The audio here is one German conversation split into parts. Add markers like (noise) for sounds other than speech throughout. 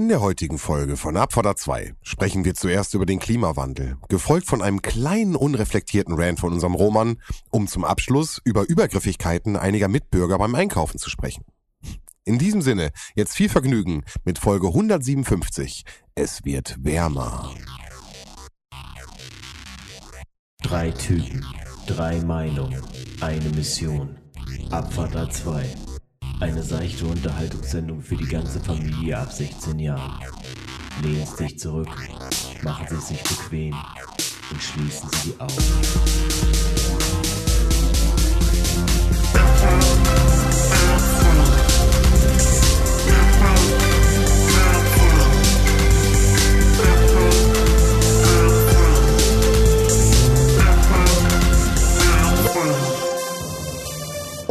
In der heutigen Folge von Abfahrt 2 sprechen wir zuerst über den Klimawandel, gefolgt von einem kleinen unreflektierten Rant von unserem Roman, um zum Abschluss über Übergriffigkeiten einiger Mitbürger beim Einkaufen zu sprechen. In diesem Sinne, jetzt viel Vergnügen mit Folge 157. Es wird wärmer. Drei Typen, drei Meinungen, eine Mission. Abfahrt A2. Eine seichte Unterhaltungssendung für die ganze Familie ab 16 Jahren. Lehnen Sie sich zurück, machen Sie es sich bequem und schließen Sie die Augen.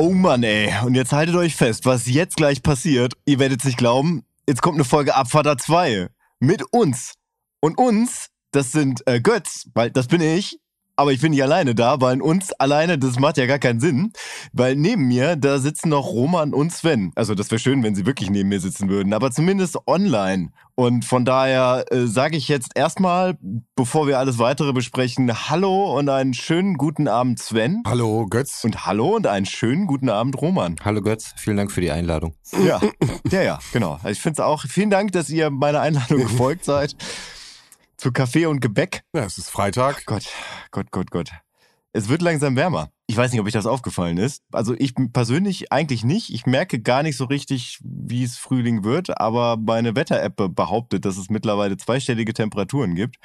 Oh Mann, ey. Und jetzt haltet euch fest, was jetzt gleich passiert. Ihr werdet es nicht glauben. Jetzt kommt eine Folge Abfahrter 2. Mit uns. Und uns, das sind äh, Götz, weil das bin ich. Aber ich bin nicht alleine da, weil uns alleine, das macht ja gar keinen Sinn. Weil neben mir, da sitzen noch Roman und Sven. Also das wäre schön, wenn sie wirklich neben mir sitzen würden. Aber zumindest online. Und von daher äh, sage ich jetzt erstmal, bevor wir alles weitere besprechen, Hallo und einen schönen guten Abend Sven. Hallo Götz. Und hallo und einen schönen guten Abend, Roman. Hallo Götz, vielen Dank für die Einladung. Ja, ja, ja, genau. Also ich finde es auch, vielen Dank, dass ihr meiner Einladung gefolgt seid. Zu Kaffee und Gebäck. Ja, es ist Freitag. Gott, Gott, Gott, Gott. Es wird langsam wärmer. Ich weiß nicht, ob euch das aufgefallen ist. Also ich persönlich eigentlich nicht. Ich merke gar nicht so richtig, wie es Frühling wird, aber meine Wetter-App behauptet, dass es mittlerweile zweistellige Temperaturen gibt.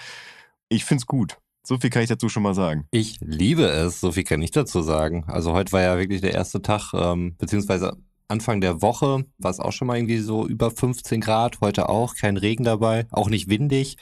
Ich find's gut. So viel kann ich dazu schon mal sagen. Ich liebe es, so viel kann ich dazu sagen. Also heute war ja wirklich der erste Tag, ähm, beziehungsweise Anfang der Woche war es auch schon mal irgendwie so über 15 Grad, heute auch, kein Regen dabei, auch nicht windig.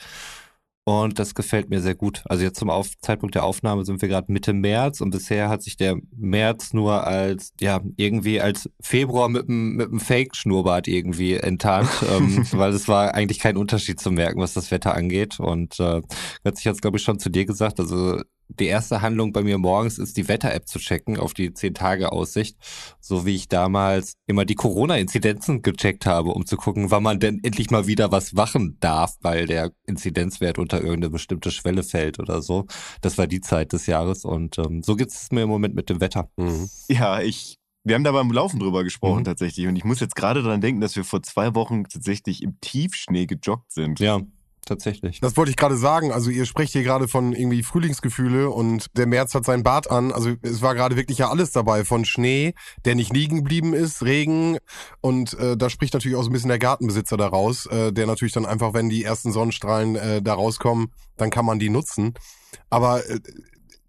Und das gefällt mir sehr gut. Also jetzt zum Auf Zeitpunkt der Aufnahme sind wir gerade Mitte März und bisher hat sich der März nur als, ja, irgendwie als Februar mit einem mit Fake-Schnurrbart irgendwie enttarnt, (laughs) ähm, weil es war eigentlich kein Unterschied zu merken, was das Wetter angeht. Und äh, hat sich jetzt, glaube ich, schon zu dir gesagt, also die erste Handlung bei mir morgens ist, die Wetter-App zu checken auf die 10-Tage-Aussicht, so wie ich damals immer die Corona-Inzidenzen gecheckt habe, um zu gucken, wann man denn endlich mal wieder was wachen darf, weil der Inzidenzwert unter irgendeine bestimmte Schwelle fällt oder so. Das war die Zeit des Jahres und ähm, so geht es mir im Moment mit dem Wetter. Mhm. Ja, ich. Wir haben da beim Laufen drüber gesprochen Mhm. tatsächlich. Und ich muss jetzt gerade daran denken, dass wir vor zwei Wochen tatsächlich im Tiefschnee gejoggt sind. Ja, tatsächlich. Das wollte ich gerade sagen. Also ihr sprecht hier gerade von irgendwie Frühlingsgefühle und der März hat seinen Bart an. Also es war gerade wirklich ja alles dabei. Von Schnee, der nicht liegen geblieben ist, Regen und äh, da spricht natürlich auch so ein bisschen der Gartenbesitzer daraus, äh, der natürlich dann einfach, wenn die ersten Sonnenstrahlen äh, da rauskommen, dann kann man die nutzen. Aber äh,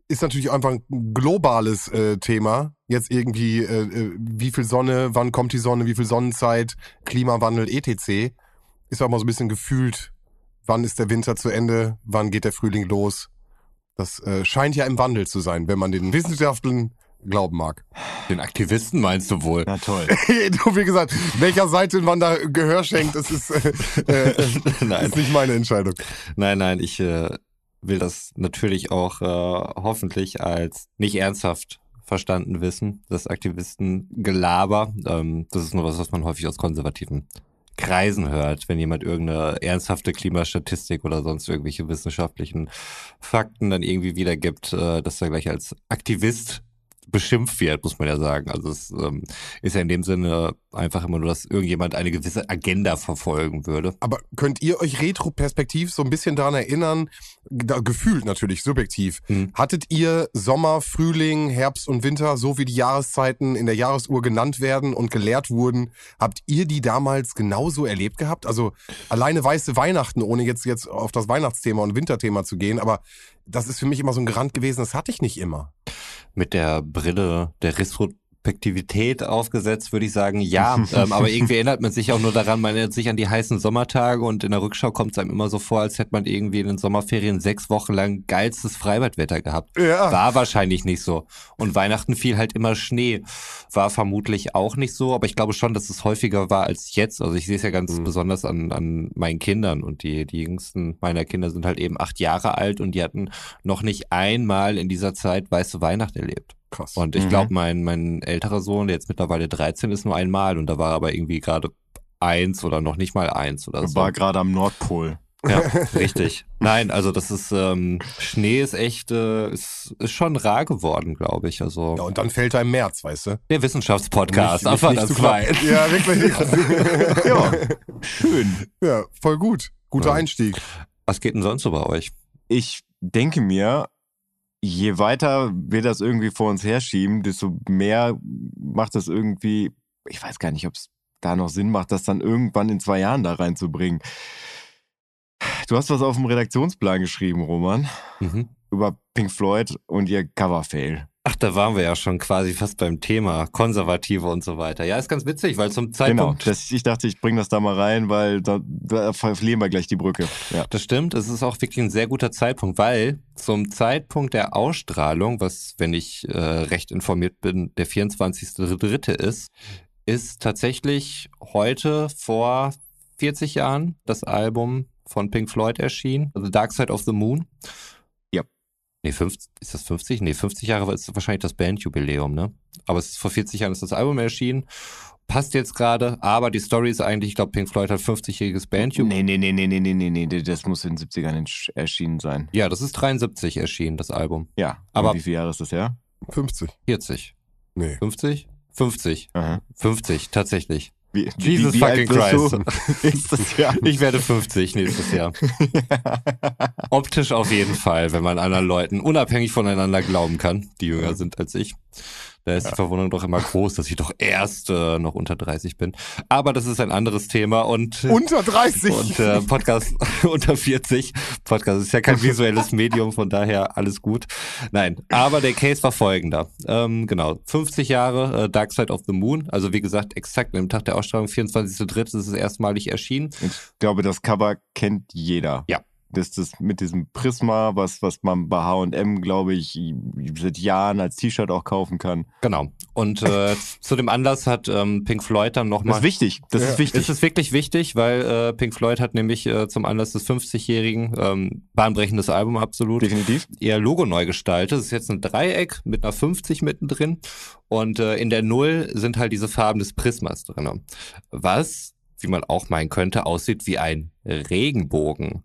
ist natürlich einfach ein globales äh, Thema. Jetzt irgendwie, äh, äh, wie viel Sonne, wann kommt die Sonne, wie viel Sonnenzeit, Klimawandel, etc. Ist auch mal so ein bisschen gefühlt wann ist der Winter zu Ende, wann geht der Frühling los. Das äh, scheint ja im Wandel zu sein, wenn man den Wissenschaftlern glauben mag. Den Aktivisten meinst du wohl? Na toll. (laughs) du, wie gesagt, welcher Seite man da Gehör schenkt, das ist, äh, äh, (laughs) Nein. ist nicht meine Entscheidung. Nein, nein, ich äh, will das natürlich auch äh, hoffentlich als nicht ernsthaft verstanden wissen, das Aktivistengelaber. Ähm, das ist nur was, was man häufig aus konservativen Kreisen hört, wenn jemand irgendeine ernsthafte Klimastatistik oder sonst irgendwelche wissenschaftlichen Fakten dann irgendwie wiedergibt, äh, dass er gleich als Aktivist beschimpft wird, muss man ja sagen. Also es ähm, ist ja in dem Sinne einfach immer nur, dass irgendjemand eine gewisse Agenda verfolgen würde. Aber könnt ihr euch retroperspektiv so ein bisschen daran erinnern, da, gefühlt natürlich, subjektiv, Hm. hattet ihr Sommer, Frühling, Herbst und Winter, so wie die Jahreszeiten in der Jahresuhr genannt werden und gelehrt wurden, habt ihr die damals genauso erlebt gehabt? Also alleine weiße Weihnachten, ohne jetzt, jetzt auf das Weihnachtsthema und Winterthema zu gehen, aber das ist für mich immer so ein Garant gewesen, das hatte ich nicht immer. mit der Brille der Retrospektivität aufgesetzt, würde ich sagen, ja. (laughs) ähm, aber irgendwie erinnert man sich auch nur daran, man erinnert sich an die heißen Sommertage und in der Rückschau kommt es einem immer so vor, als hätte man irgendwie in den Sommerferien sechs Wochen lang geilstes Freibadwetter gehabt. Ja. War wahrscheinlich nicht so. Und Weihnachten fiel halt immer Schnee. War vermutlich auch nicht so, aber ich glaube schon, dass es häufiger war als jetzt. Also ich sehe es ja ganz Mhm. besonders an, an meinen Kindern und die, die jüngsten meiner Kinder sind halt eben acht Jahre alt und die hatten noch nicht einmal in dieser Zeit weiße Weihnacht erlebt. Krass. Und ich Mhm. glaube, mein, mein älterer Sohn, der jetzt mittlerweile 13 ist, nur einmal und da war er aber irgendwie gerade eins oder noch nicht mal eins oder so. War gerade am Nordpol. Ja, (laughs) richtig. Nein, also das ist, ähm, Schnee ist echt, äh, ist, ist schon rar geworden, glaube ich. Also Ja, und dann fällt er im März, weißt du? der Wissenschaftspodcast, einfach nicht das zwei. Ja, wirklich. (laughs) Ja, schön. ja, voll gut. Guter Ja. Einstieg. Was geht denn sonst so bei euch? Ich denke mir, je weiter wir das irgendwie vor uns herschieben, desto mehr macht das irgendwie, ich weiß gar nicht, ob es da noch Sinn macht, das dann irgendwann in zwei Jahren da reinzubringen. Du hast was auf dem Redaktionsplan geschrieben, Roman, Mhm. über Pink Floyd und ihr Cover-Fail. Ach, da waren wir ja schon quasi fast beim Thema Konservative und so weiter. Ja, ist ganz witzig, weil zum Genau, Zeitpunkt das, ich dachte, ich bringe das da mal rein, weil da, da verlieren wir gleich die Brücke. Ja. Das stimmt, es ist auch wirklich ein sehr guter Zeitpunkt, weil zum Zeitpunkt der Ausstrahlung, was, wenn ich äh, recht informiert bin, der 24.3. ist, ist tatsächlich heute vor 40 Jahren das Album von Pink Floyd erschienen, The Dark Side of the Moon. Nee, 50, ist das 50? Nee, 50 Jahre ist wahrscheinlich das Bandjubiläum, ne? Aber es ist vor 40 Jahren ist das Album erschienen. Passt jetzt gerade, aber die Story ist eigentlich, ich glaube, Pink Floyd hat 50-jähriges Bandjubiläum. Nee, nee, nee, nee, nee, nee, nee, nee, das muss in den 70ern entsch- erschienen sein. Ja, das ist 73 erschienen, das Album. Ja, Aber- wie viele Jahre ist das her? 50. 40. Nee. 50? 50. Aha. 50, tatsächlich. Wie, Jesus wie, wie fucking bist du? ist das (laughs) Jahr? (laughs) Ich werde 50 nächstes Jahr. (laughs) Optisch auf jeden Fall, wenn man anderen Leuten unabhängig voneinander glauben kann, die jünger sind als ich. Da ist die Verwunderung doch immer groß, dass ich doch erst äh, noch unter 30 bin. Aber das ist ein anderes Thema und Unter 30. und äh, Podcast (laughs) unter 40. Podcast ist ja kein visuelles Medium, von daher alles gut. Nein, aber der Case war folgender. Ähm, genau, 50 Jahre äh, Dark Side of the Moon. Also wie gesagt, exakt am Tag der Ausstrahlung, 24.3. ist es erstmalig erschienen. Ich glaube, das Cover kennt jeder. Ja. Das ist das mit diesem Prisma, was, was man bei H&M, glaube ich, seit Jahren als T-Shirt auch kaufen kann. Genau. Und äh, (laughs) zu dem Anlass hat ähm, Pink Floyd dann Das nochmal... ist wichtig. Das Ja. ist wichtig. Es ist wirklich wichtig, weil äh, Pink Floyd hat nämlich äh, zum Anlass des 50-jährigen ähm, bahnbrechendes Album absolut Definitiv. ihr Logo neu gestaltet. Es ist jetzt ein Dreieck mit einer 50 mittendrin und äh, in der Null sind halt diese Farben des Prismas drin. Was, wie man auch meinen könnte, aussieht wie ein Regenbogen.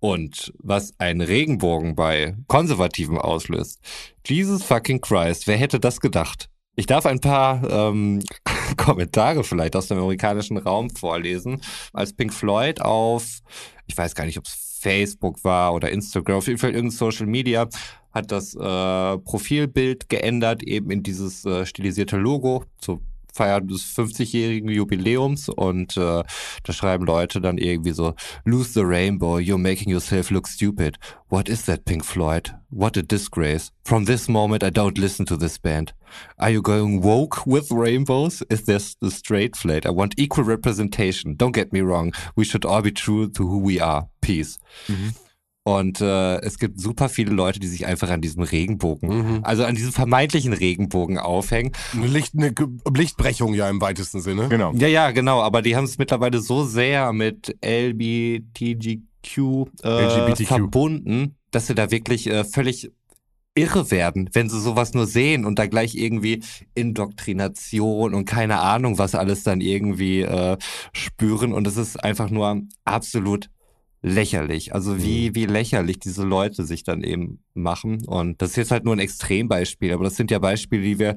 Und was ein Regenbogen bei Konservativen auslöst. Jesus fucking Christ, wer hätte das gedacht? Ich darf ein paar ähm, (laughs) Kommentare vielleicht aus dem amerikanischen Raum vorlesen. Als Pink Floyd auf, ich weiß gar nicht, ob es Facebook war oder Instagram, auf jeden Fall irgendein Social Media, hat das äh, Profilbild geändert, eben in dieses äh, stilisierte Logo zur Feier des 50-jährigen Jubiläums und äh, da schreiben Leute dann irgendwie so, lose the rainbow, you're making yourself look stupid. What is that, Pink Floyd? What a disgrace. From this moment I don't listen to this band. Are you going woke with rainbows? Is this the straight flag? I want equal representation. Don't get me wrong. We should all be true to who we are. Peace. Und äh, es gibt super viele Leute, die sich einfach an diesem Regenbogen, Mhm. also an diesem vermeintlichen Regenbogen aufhängen. Eine, Licht, eine Lichtbrechung ja im weitesten Sinne. Genau. Ja, ja, genau, aber die haben es mittlerweile so sehr mit LBTGQ, äh, LGBTQ. verbunden, dass sie da wirklich äh, völlig irre werden, wenn sie sowas nur sehen und da gleich irgendwie Indoktrination und keine Ahnung, was alles dann irgendwie äh, spüren und es ist einfach nur absolut lächerlich. Also wie, wie lächerlich diese Leute sich dann eben machen. Und das ist jetzt halt nur ein Extrembeispiel, aber das sind ja Beispiele, die wir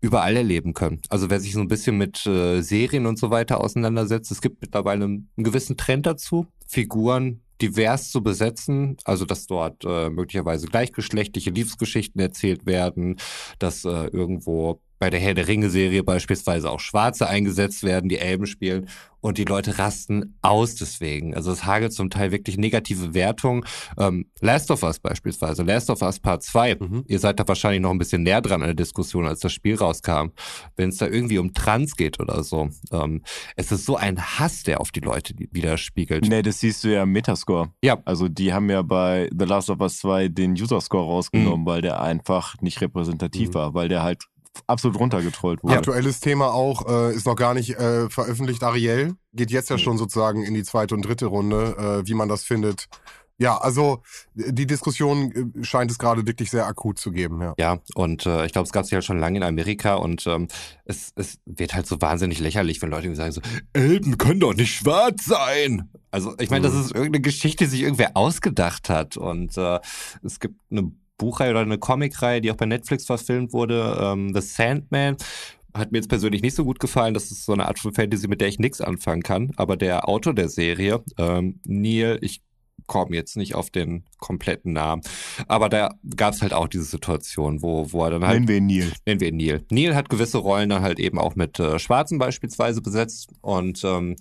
überall erleben können. Also wer sich so ein bisschen mit äh, Serien und so weiter auseinandersetzt, es gibt mittlerweile einen, einen gewissen Trend dazu, Figuren divers zu besetzen, also dass dort äh, möglicherweise gleichgeschlechtliche Liebesgeschichten erzählt werden, dass äh, irgendwo bei der Herr der Ringe-Serie beispielsweise auch Schwarze eingesetzt werden, die Elben spielen und die Leute rasten aus deswegen. Also es hagelt zum Teil wirklich negative Wertungen. Ähm, Last of Us beispielsweise, Last of Us Part 2. Mhm. Ihr seid da wahrscheinlich noch ein bisschen näher dran an der Diskussion, als das Spiel rauskam. Wenn es da irgendwie um Trans geht oder so. Ähm, es ist so ein Hass, der auf die Leute widerspiegelt. Nee, das siehst du ja im Metascore. Ja. Also die haben ja bei The Last of Us 2 den User-Score rausgenommen, weil der einfach nicht repräsentativ Mhm. war, weil der halt absolut runtergetrollt wurde. Aktuelles Thema auch, äh, ist noch gar nicht äh, veröffentlicht. Ariel geht jetzt ja schon sozusagen in die zweite und dritte Runde, äh, wie man das findet, Ja, also die Diskussion äh, scheint es gerade wirklich sehr akut zu geben. Ja, ja und äh, ich glaube, es gab sie halt schon lange in Amerika und ähm, es, es wird halt so wahnsinnig lächerlich, wenn Leute sagen so, Elben können doch nicht schwarz sein. Also ich meine, mhm. das ist irgendeine Geschichte, die sich irgendwer ausgedacht hat und äh, es gibt eine Buchreihe oder eine Comicreihe, die auch bei Netflix verfilmt wurde, ähm, The Sandman hat mir jetzt persönlich nicht so gut gefallen. Das ist so eine Art von Fantasy, mit der ich nichts anfangen kann. Aber der Autor der Serie, ähm, Neil, ich komme jetzt nicht auf den kompletten Namen. Aber da gab es halt auch diese Situation, wo, wo er dann halt. Nennen wir ihn Neil. Nennen wir ihn Neil. Neil hat gewisse Rollen dann halt eben auch mit äh, Schwarzen beispielsweise besetzt und ähm,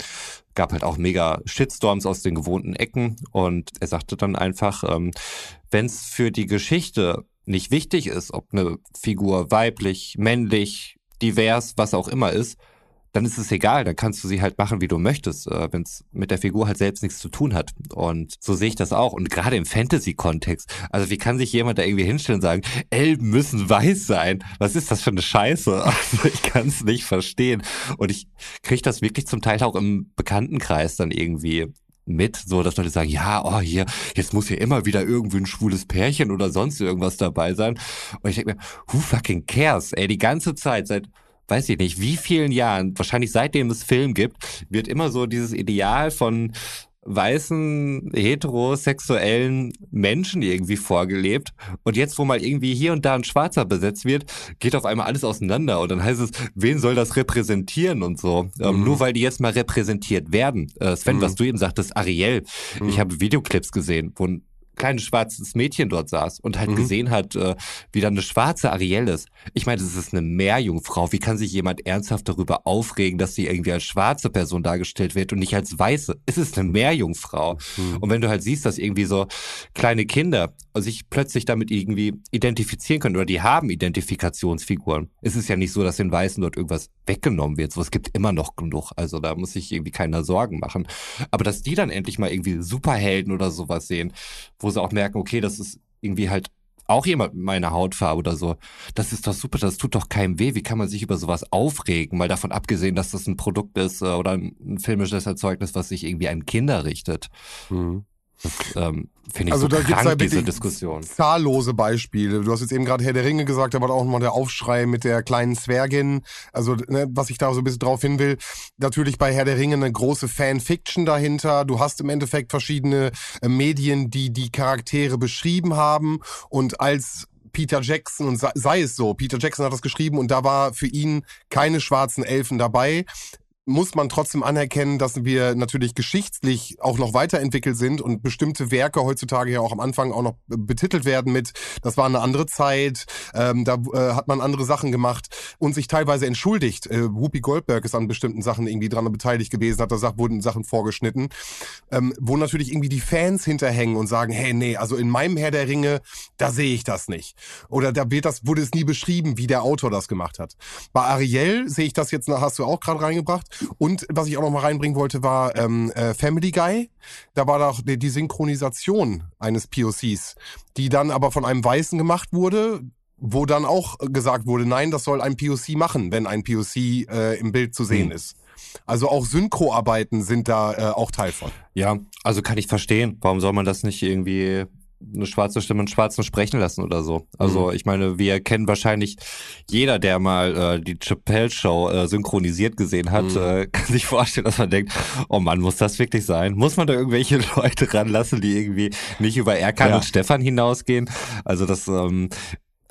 gab halt auch mega Shitstorms aus den gewohnten Ecken. Und er sagte dann einfach, ähm, wenn es für die Geschichte nicht wichtig ist, ob eine Figur weiblich, männlich, divers, was auch immer ist, dann ist es egal, dann kannst du sie halt machen, wie du möchtest, äh, wenn es mit der Figur halt selbst nichts zu tun hat. Und so sehe ich das auch. Und gerade im Fantasy-Kontext, also wie kann sich jemand da irgendwie hinstellen und sagen, Elben müssen weiß sein? Was ist das für eine Scheiße? (laughs) Also ich kann es nicht verstehen. Und ich kriege das wirklich zum Teil auch im Bekanntenkreis dann irgendwie mit, so dass Leute sagen, ja, oh hier, jetzt muss hier immer wieder irgendwie ein schwules Pärchen oder sonst irgendwas dabei sein. Und ich denke mir, who fucking cares? Ey, die ganze Zeit, seit weiß ich nicht, wie vielen Jahren, wahrscheinlich seitdem es Film gibt, wird immer so dieses Ideal von weißen, heterosexuellen Menschen irgendwie vorgelebt. Und jetzt, wo mal irgendwie hier und da ein Schwarzer besetzt wird, geht auf einmal alles auseinander. Und dann heißt es, wen soll das repräsentieren und so. Ähm, mhm. nur weil die jetzt mal repräsentiert werden. Äh, Sven, mhm. was du eben sagtest, Ariel. Mhm. Ich habe Videoclips gesehen, wo ein kleines schwarzes Mädchen dort saß und halt mhm. gesehen hat, äh, wie dann eine schwarze Ariel ist. Ich meine, das ist eine Meerjungfrau. Wie kann sich jemand ernsthaft darüber aufregen, dass sie irgendwie als schwarze Person dargestellt wird und nicht als weiße? Es ist eine Meerjungfrau. Mhm. Und wenn du halt siehst, dass irgendwie so kleine Kinder sich plötzlich damit irgendwie identifizieren können oder die haben Identifikationsfiguren. Es ist ja nicht so, dass den Weißen dort irgendwas weggenommen wird. So, es gibt immer noch genug. Also da muss sich irgendwie keiner Sorgen machen. Aber dass die dann endlich mal irgendwie Superhelden oder sowas sehen, wo sie auch merken, okay, das ist irgendwie halt auch jemand mit meiner Hautfarbe oder so. Das ist doch super, das tut doch keinem weh. Wie kann man sich über sowas aufregen? Mal davon abgesehen, dass das ein Produkt ist äh, oder ein filmisches Erzeugnis, was sich irgendwie an Kinder richtet. Mhm. Das ähm, finde ich also so da krank, gibt's diese Diskussion. Zahllose Beispiele. Du hast jetzt eben gerade Herr der Ringe gesagt, da war auch nochmal der Aufschrei mit der kleinen Zwergin. Also, ne, was ich da so ein bisschen drauf hin will, natürlich bei Herr der Ringe eine große Fanfiction dahinter. Du hast im Endeffekt verschiedene äh, Medien, die die Charaktere beschrieben haben und als Peter Jackson und sei es so, Peter Jackson hat das geschrieben und da war für ihn keine schwarzen Elfen dabei muss man trotzdem anerkennen, dass wir natürlich geschichtlich auch noch weiterentwickelt sind und bestimmte Werke heutzutage ja auch am Anfang auch noch betitelt werden mit, das war eine andere Zeit, ähm, da äh, hat man andere Sachen gemacht und sich teilweise entschuldigt. Äh, Whoopi Goldberg ist an bestimmten Sachen irgendwie dran beteiligt gewesen, hat da wurden Sachen vorgeschnitten, ähm, wo natürlich irgendwie die Fans hinterhängen und sagen, hey, nee, also in meinem Herr der Ringe, da sehe ich das nicht. Oder da wird das, wurde es nie beschrieben, wie der Autor das gemacht hat. Bei Ariel sehe ich das jetzt, hast du auch gerade reingebracht, und was ich auch noch mal reinbringen wollte, war ähm, äh, Family Guy. Da war doch die, die Synchronisation eines POCs, die dann aber von einem Weißen gemacht wurde, wo dann auch gesagt wurde, nein, das soll ein POC machen, wenn ein POC äh, im Bild zu sehen mhm. ist. Also auch Synchroarbeiten sind da äh, auch Teil von. Ja, also kann ich verstehen. Warum soll man das nicht irgendwie eine schwarze Stimme einen Schwarzen sprechen lassen oder so. Also mhm. ich meine, wir kennen wahrscheinlich jeder, der mal äh, die Chappelle Show äh, synchronisiert gesehen hat, mhm. äh, (laughs) kann sich vorstellen, dass man denkt, oh Mann, muss das wirklich sein? Muss man da irgendwelche (laughs) Leute ranlassen, die irgendwie nicht über Erkan ja. und Stefan hinausgehen? Also das, ähm,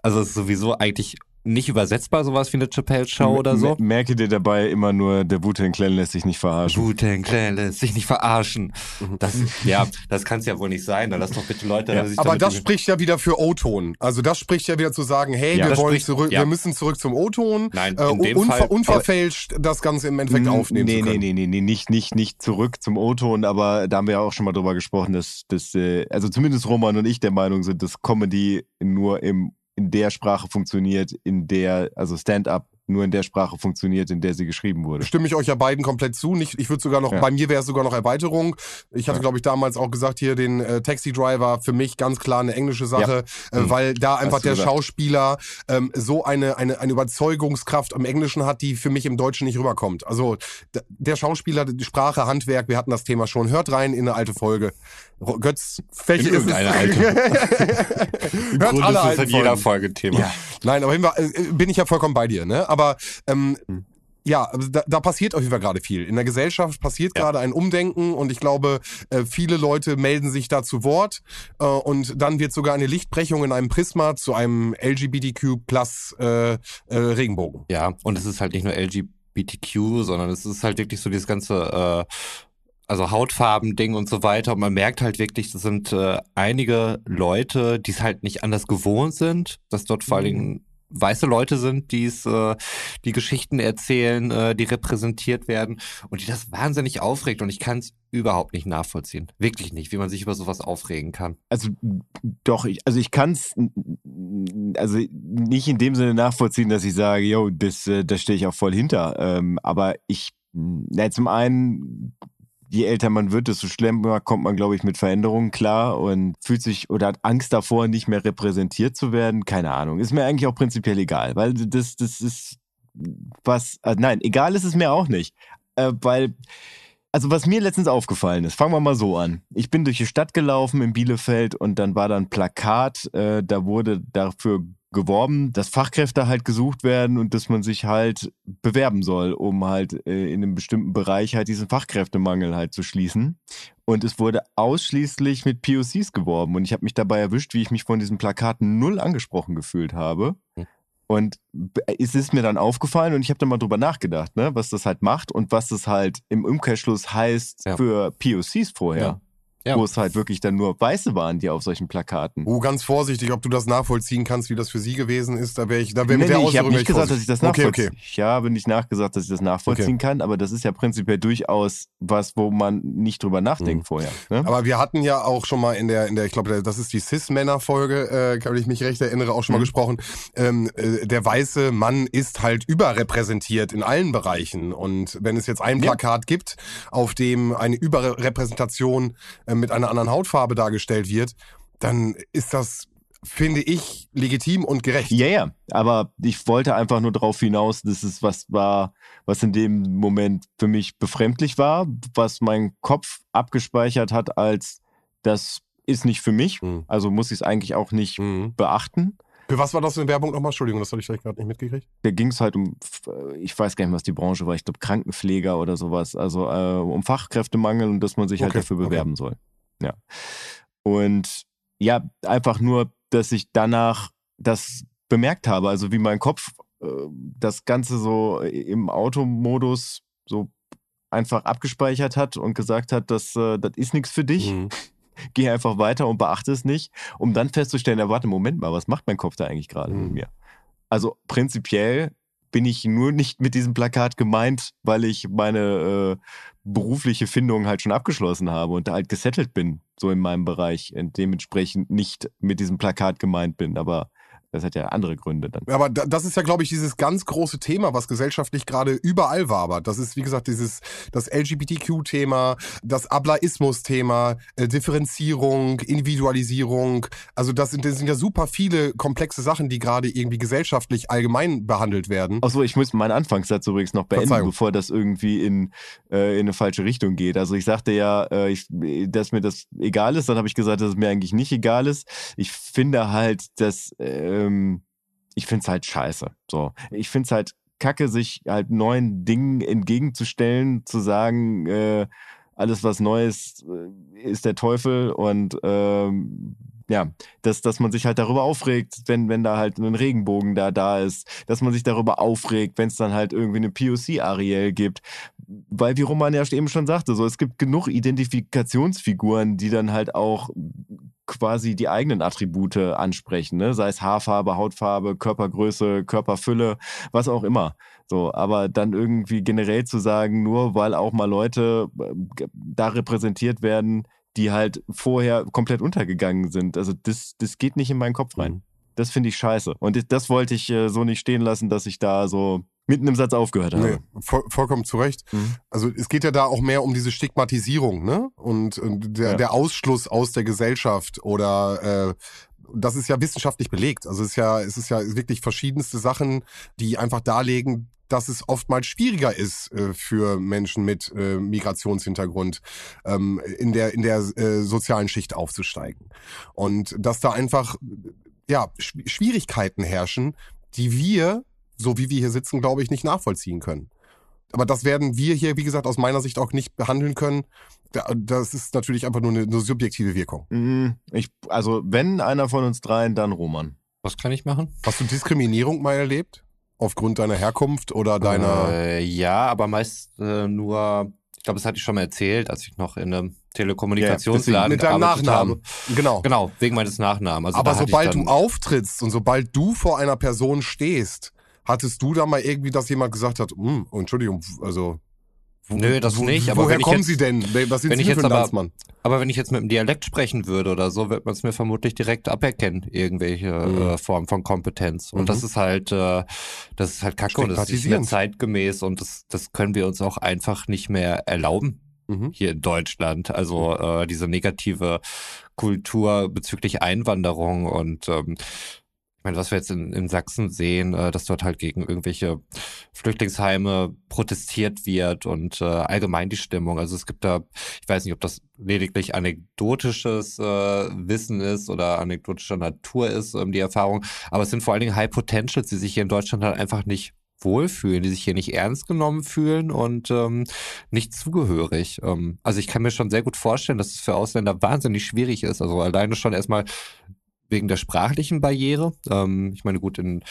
also das ist sowieso eigentlich nicht übersetzbar, sowas wie eine Chappelle-Show oder so. Merke dir dabei immer nur, der Wu-Tang Clan lässt sich nicht verarschen. Wu-Tang Clan lässt sich nicht verarschen. Das, (laughs) ja, das kann es ja wohl nicht sein. Dann lass doch bitte Leute. Ja. Aber das spricht ja wieder für O-Ton. Also das spricht ja wieder zu sagen, hey, ja, wir wollen spricht, zurück, ja. wir müssen zurück zum O-Ton. Nein, äh, in dem Fall, unverfälscht das Ganze im Endeffekt aufnehmen nee, zu können. Nee, nee, nee, nee, nicht, nicht, nicht zurück zum O-Ton, aber da haben wir ja auch schon mal drüber gesprochen, dass, dass äh, also zumindest Roman und ich der Meinung sind, dass Comedy nur im in der Sprache funktioniert, in der, also Stand-up nur in der Sprache funktioniert, in der sie geschrieben wurde. Stimme ich euch ja beiden komplett zu. Nicht, ich würde sogar noch, Ja. bei mir wäre es sogar noch Erweiterung. Ich hatte, Ja. glaube ich, damals auch gesagt, hier den äh, Taxi Driver für mich ganz klar eine englische Sache, äh, Mhm. weil da einfach der gesagt. Schauspieler ähm, so eine, eine, eine Überzeugungskraft im Englischen hat, die für mich im Deutschen nicht rüberkommt. Also der Schauspieler, die Sprache, Handwerk, wir hatten das Thema schon. Hört rein in eine alte Folge. Götz, welche ist es? (laughs) Im Hört Grunde alle ist alten in jeder Folgen. Folge Thema. Ja. Nein, aber immer, äh, bin ich ja vollkommen bei dir, ne? Aber ähm, Hm. ja, also da, da passiert auf jeden Fall gerade viel. In der Gesellschaft passiert Ja. gerade ein Umdenken und ich glaube, äh, viele Leute melden sich da zu Wort äh, und dann wird sogar eine Lichtbrechung in einem Prisma zu einem LGBTQ plus äh, äh, Regenbogen. Ja, und es ist halt nicht nur LGBTQ, sondern es ist halt wirklich so dieses ganze, äh, also Hautfarben-Ding und so weiter. Und man merkt halt wirklich, das sind äh, einige Leute, die es halt nicht anders gewohnt sind, dass dort vor allen Dingen weiße Leute sind, die es, äh, die Geschichten erzählen, äh, die repräsentiert werden und die das wahnsinnig aufregt. Und ich kann es überhaupt nicht nachvollziehen. Wirklich nicht, wie man sich über sowas aufregen kann. Also doch, ich, also ich kann es also nicht in dem Sinne nachvollziehen, dass ich sage, yo, das, äh, da stehe ich auch voll hinter. Ähm, aber ich, na, zum einen, je älter man wird, desto schlimmer kommt man, glaube ich, mit Veränderungen klar und fühlt sich oder hat Angst davor, nicht mehr repräsentiert zu werden. Keine Ahnung. Ist mir eigentlich auch prinzipiell egal, weil das, das ist was, äh, nein, egal ist es mir auch nicht. Äh, weil also was mir letztens aufgefallen ist, fangen wir mal so an. Ich bin durch die Stadt gelaufen in Bielefeld und dann war da ein Plakat, äh, da wurde dafür geworben, dass Fachkräfte halt gesucht werden und dass man sich halt bewerben soll, um halt äh, in einem bestimmten Bereich halt diesen Fachkräftemangel halt zu schließen. Und es wurde ausschließlich mit POCs geworben und ich habe mich dabei erwischt, wie ich mich von diesen Plakaten null angesprochen gefühlt habe. Hm. Und es ist mir dann aufgefallen und ich habe dann mal drüber nachgedacht, ne, was das halt macht und was das halt im Umkehrschluss heißt Ja. für POCs vorher. Ja. Ja. Wo es halt wirklich dann nur Weiße waren, die auf solchen Plakaten. Oh, ganz vorsichtig, ob du das nachvollziehen kannst, wie das für sie gewesen ist. Da wäre ich, da wäre Nee, mit der nee, ich habe Ausführung nicht gesagt, dass ich das Okay, nachvollziehen okay. Ich habe nicht nachgesagt, dass ich das nachvollziehen kann, aber das ist ja prinzipiell durchaus was, wo man nicht drüber nachdenkt Mhm. vorher. Ne? Aber wir hatten ja auch schon mal in der, in der, ich glaube, das ist die Cis-Männer-Folge, äh, kann ich mich recht erinnere, auch schon mal Mhm. gesprochen. Ähm, äh, der weiße Mann ist halt überrepräsentiert in allen Bereichen. Und wenn es jetzt ein Ja. Plakat gibt, auf dem eine Überrepräsentation äh, mit einer anderen Hautfarbe dargestellt wird, dann ist das, finde ich, legitim und gerecht. Ja, ja, aber ich wollte einfach nur darauf hinaus, dass es was war, was in dem Moment für mich befremdlich war, was mein Kopf abgespeichert hat als das ist nicht für mich, Mhm. also muss ich es eigentlich auch nicht Mhm. beachten. Für was war das in Werbung nochmal? Entschuldigung, das hatte ich vielleicht gerade nicht mitgekriegt. Da ging es halt um, ich weiß gar nicht, was die Branche war, ich glaube Krankenpfleger oder sowas, also äh, um Fachkräftemangel und dass man sich halt Okay, dafür okay. bewerben soll. Ja. Und ja, einfach nur, dass ich danach das bemerkt habe, also wie mein Kopf äh, das Ganze so im Automodus so einfach abgespeichert hat und gesagt hat, das, äh, das ist nichts für dich Mhm. (laughs) geh einfach weiter und beachte es nicht, um dann festzustellen, ja, warte, Moment mal, was macht mein Kopf da eigentlich gerade Mhm. mit mir? Also prinzipiell bin ich nur nicht mit diesem Plakat gemeint, weil ich meine äh, berufliche Findung halt schon abgeschlossen habe und da halt gesettelt bin, so in meinem Bereich und dementsprechend nicht mit diesem Plakat gemeint bin, aber das hat ja andere Gründe dann. Aber da- das ist ja, glaube ich, dieses ganz große Thema, was gesellschaftlich gerade überall wabert. Das ist, wie gesagt, dieses das LGBTQ-Thema, das Ableismus-Thema, äh, Differenzierung, Individualisierung. Also das sind, das sind ja super viele komplexe Sachen, die gerade irgendwie gesellschaftlich allgemein behandelt werden. Achso, ich muss meinen Anfangssatz übrigens noch beenden, Verzeihung. bevor das irgendwie in, äh, in eine falsche Richtung geht. Also ich sagte ja, äh, ich, dass mir das egal ist, dann habe ich gesagt, dass es mir eigentlich nicht egal ist. Ich finde halt, dass ähm, ich finde es halt scheiße. So, ich finde es halt kacke, sich halt neuen Dingen entgegenzustellen, zu sagen, äh, alles was Neues äh, ist der Teufel und ähm, ja, dass, dass man sich halt darüber aufregt, wenn, wenn da halt ein Regenbogen da da ist, dass man sich darüber aufregt, wenn es dann halt irgendwie eine POC-Ariel gibt. Weil, wie Roman ja eben schon sagte, so, es gibt genug Identifikationsfiguren, die dann halt auch quasi die eigenen Attribute ansprechen, ne? sei es Haarfarbe, Hautfarbe, Körpergröße, Körperfülle, was auch immer. So, aber dann irgendwie generell zu sagen, nur weil auch mal Leute äh, da repräsentiert werden, die halt vorher komplett untergegangen sind. Also das, das geht nicht in meinen Kopf rein. Mhm. Das finde ich scheiße. Und das wollte ich äh, so nicht stehen lassen, dass ich da so mitten im Satz aufgehört habe. Nee, voll, vollkommen zu Recht. Mhm. Also es geht ja da auch mehr um diese Stigmatisierung, ne? Und, und der, Ja. der Ausschluss aus der Gesellschaft oder äh, das ist ja wissenschaftlich belegt. Also es ist ja, es ist ja wirklich verschiedenste Sachen, die einfach darlegen, dass es oftmals schwieriger ist äh, für Menschen mit äh, Migrationshintergrund ähm, in der in der äh, sozialen Schicht aufzusteigen und dass da einfach ja Schw- Schwierigkeiten herrschen, die wir so wie wir hier sitzen, glaube ich, nicht nachvollziehen können. Aber das werden wir hier, wie gesagt, aus meiner Sicht auch nicht behandeln können. Da- Das ist natürlich einfach nur eine, eine subjektive Wirkung. Mhm. Ich, also, wenn einer von uns dreien, dann Roman. Was kann ich machen? Hast du Diskriminierung mal erlebt? Aufgrund deiner Herkunft oder deiner. Äh, ja, aber meist äh, nur, ich glaube, das hatte ich schon mal erzählt, als ich noch in einem Telekommunikationsladen mit deinem gearbeitet Nachnamen. habe. Genau. Genau, wegen meines Nachnamens. Also Aber sobald du auftrittst und sobald du vor einer Person stehst, hattest du da mal irgendwie, dass jemand gesagt hat, "Hm, Entschuldigung, also. wo- Nö, das wo, nicht, aber woher kommen jetzt- Sie denn? Was sind wenn Sie ich jetzt aber- Landsmann? Aber wenn ich jetzt mit einem Dialekt sprechen würde oder so, wird man es mir vermutlich direkt aberkennen, irgendwelche Mhm. äh, Formen von Kompetenz. Und Mhm. das ist halt, äh, das ist halt kacke und das ist nicht mehr zeitgemäß und das, das können wir uns auch einfach nicht mehr erlauben Mhm. hier in Deutschland. Also äh, diese negative Kultur bezüglich Einwanderung und ähm, ich meine, was wir jetzt in, in Sachsen sehen, äh, dass dort halt gegen irgendwelche Flüchtlingsheime protestiert wird und äh, allgemein die Stimmung. Also es gibt da, ich weiß nicht, ob das lediglich anekdotisches äh, Wissen ist oder anekdotischer Natur ist, ähm, die Erfahrung, aber es sind vor allen Dingen High Potentials, die sich hier in Deutschland halt einfach nicht wohlfühlen, die sich hier nicht ernst genommen fühlen und ähm, nicht zugehörig. Ähm, also ich kann mir schon sehr gut vorstellen, dass es für Ausländer wahnsinnig schwierig ist. Also alleine schon erstmal wegen der sprachlichen Barriere. Ähm, ich meine, gut, in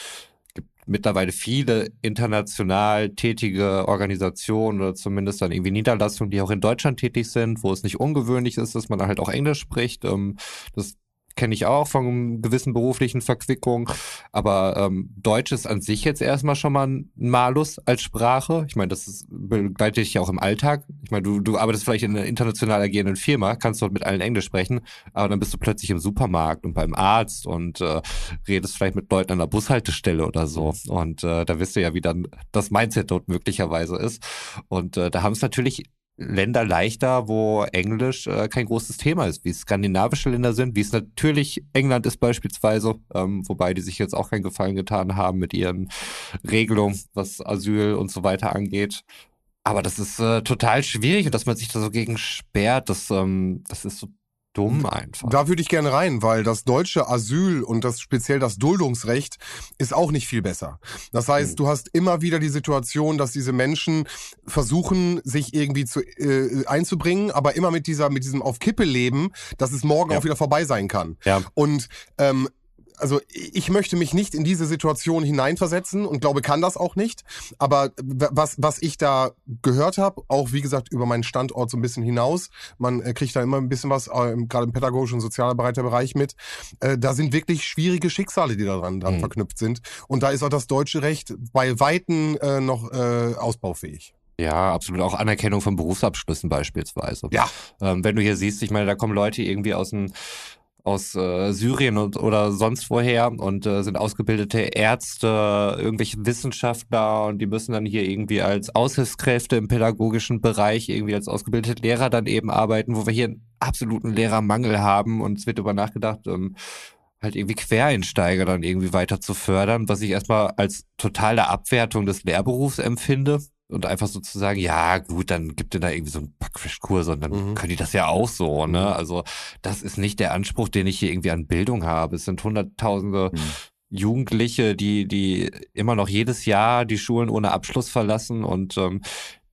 gibt mittlerweile viele international tätige Organisationen oder zumindest dann irgendwie Niederlassungen, die auch in Deutschland tätig sind, wo es nicht ungewöhnlich ist, dass man halt auch Englisch spricht. Ähm, das kenne ich auch von gewissen beruflichen Verquickungen. Aber ähm, Deutsch ist an sich jetzt erstmal schon mal ein Malus als Sprache. Ich meine, das ist, begleitet dich ja auch im Alltag. Ich meine, du, du arbeitest vielleicht in einer international agierenden Firma, kannst dort mit allen Englisch sprechen, aber dann bist du plötzlich im Supermarkt und beim Arzt und äh, redest vielleicht mit Leuten an der Bushaltestelle oder so. Und äh, da wisst ihr ja, wie dann das Mindset dort möglicherweise ist. Und äh, da haben es natürlich Länder leichter, wo Englisch äh, kein großes Thema ist, wie es skandinavische Länder sind, wie es natürlich England ist beispielsweise, ähm, wobei die sich jetzt auch keinen Gefallen getan haben mit ihren Regelungen, was Asyl und so weiter angeht. Aber das ist äh, total schwierig und dass man sich da so gegen sperrt, das, ähm, das ist so dumm einfach. Da würde ich gerne rein, weil das deutsche Asyl und das speziell das Duldungsrecht ist auch nicht viel besser. Das heißt, Mhm. du hast immer wieder die Situation, dass diese Menschen versuchen, sich irgendwie zu, äh, einzubringen, aber immer mit dieser, mit diesem auf Kippe leben, dass es morgen Ja. auch wieder vorbei sein kann. Ja. Und ähm, also ich möchte mich nicht in diese Situation hineinversetzen und glaube, kann das auch nicht. Aber was, was ich da gehört habe, auch wie gesagt über meinen Standort so ein bisschen hinaus, man äh, kriegt da immer ein bisschen was, äh, gerade im pädagogischen und Sozialarbeiterbereich mit, äh, da sind wirklich schwierige Schicksale, die daran dran Mhm. verknüpft sind. Und da ist auch das deutsche Recht bei Weitem äh, noch äh, ausbaufähig. Ja, absolut. Auch Anerkennung von Berufsabschlüssen beispielsweise. Ja. Ähm, wenn du hier siehst, ich meine, da kommen Leute irgendwie aus dem aus äh, Syrien und, oder sonst woher und äh, sind ausgebildete Ärzte, irgendwelche Wissenschaftler und die müssen dann hier irgendwie als Aushilfskräfte im pädagogischen Bereich, irgendwie als ausgebildete Lehrer dann eben arbeiten, wo wir hier einen absoluten Lehrermangel haben und es wird darüber nachgedacht, ähm, halt irgendwie Quereinsteiger dann irgendwie weiter zu fördern, was ich erstmal als totale Abwertung des Lehrberufs empfinde. Und einfach so zu sagen, ja gut, dann gibt ihr da irgendwie so einen Backfischkurs und dann Mhm. können die das ja auch so, ne? Also das ist nicht der Anspruch, den ich hier irgendwie an Bildung habe. Es sind hunderttausende Mhm. Jugendliche, die, die immer noch jedes Jahr die Schulen ohne Abschluss verlassen und ähm,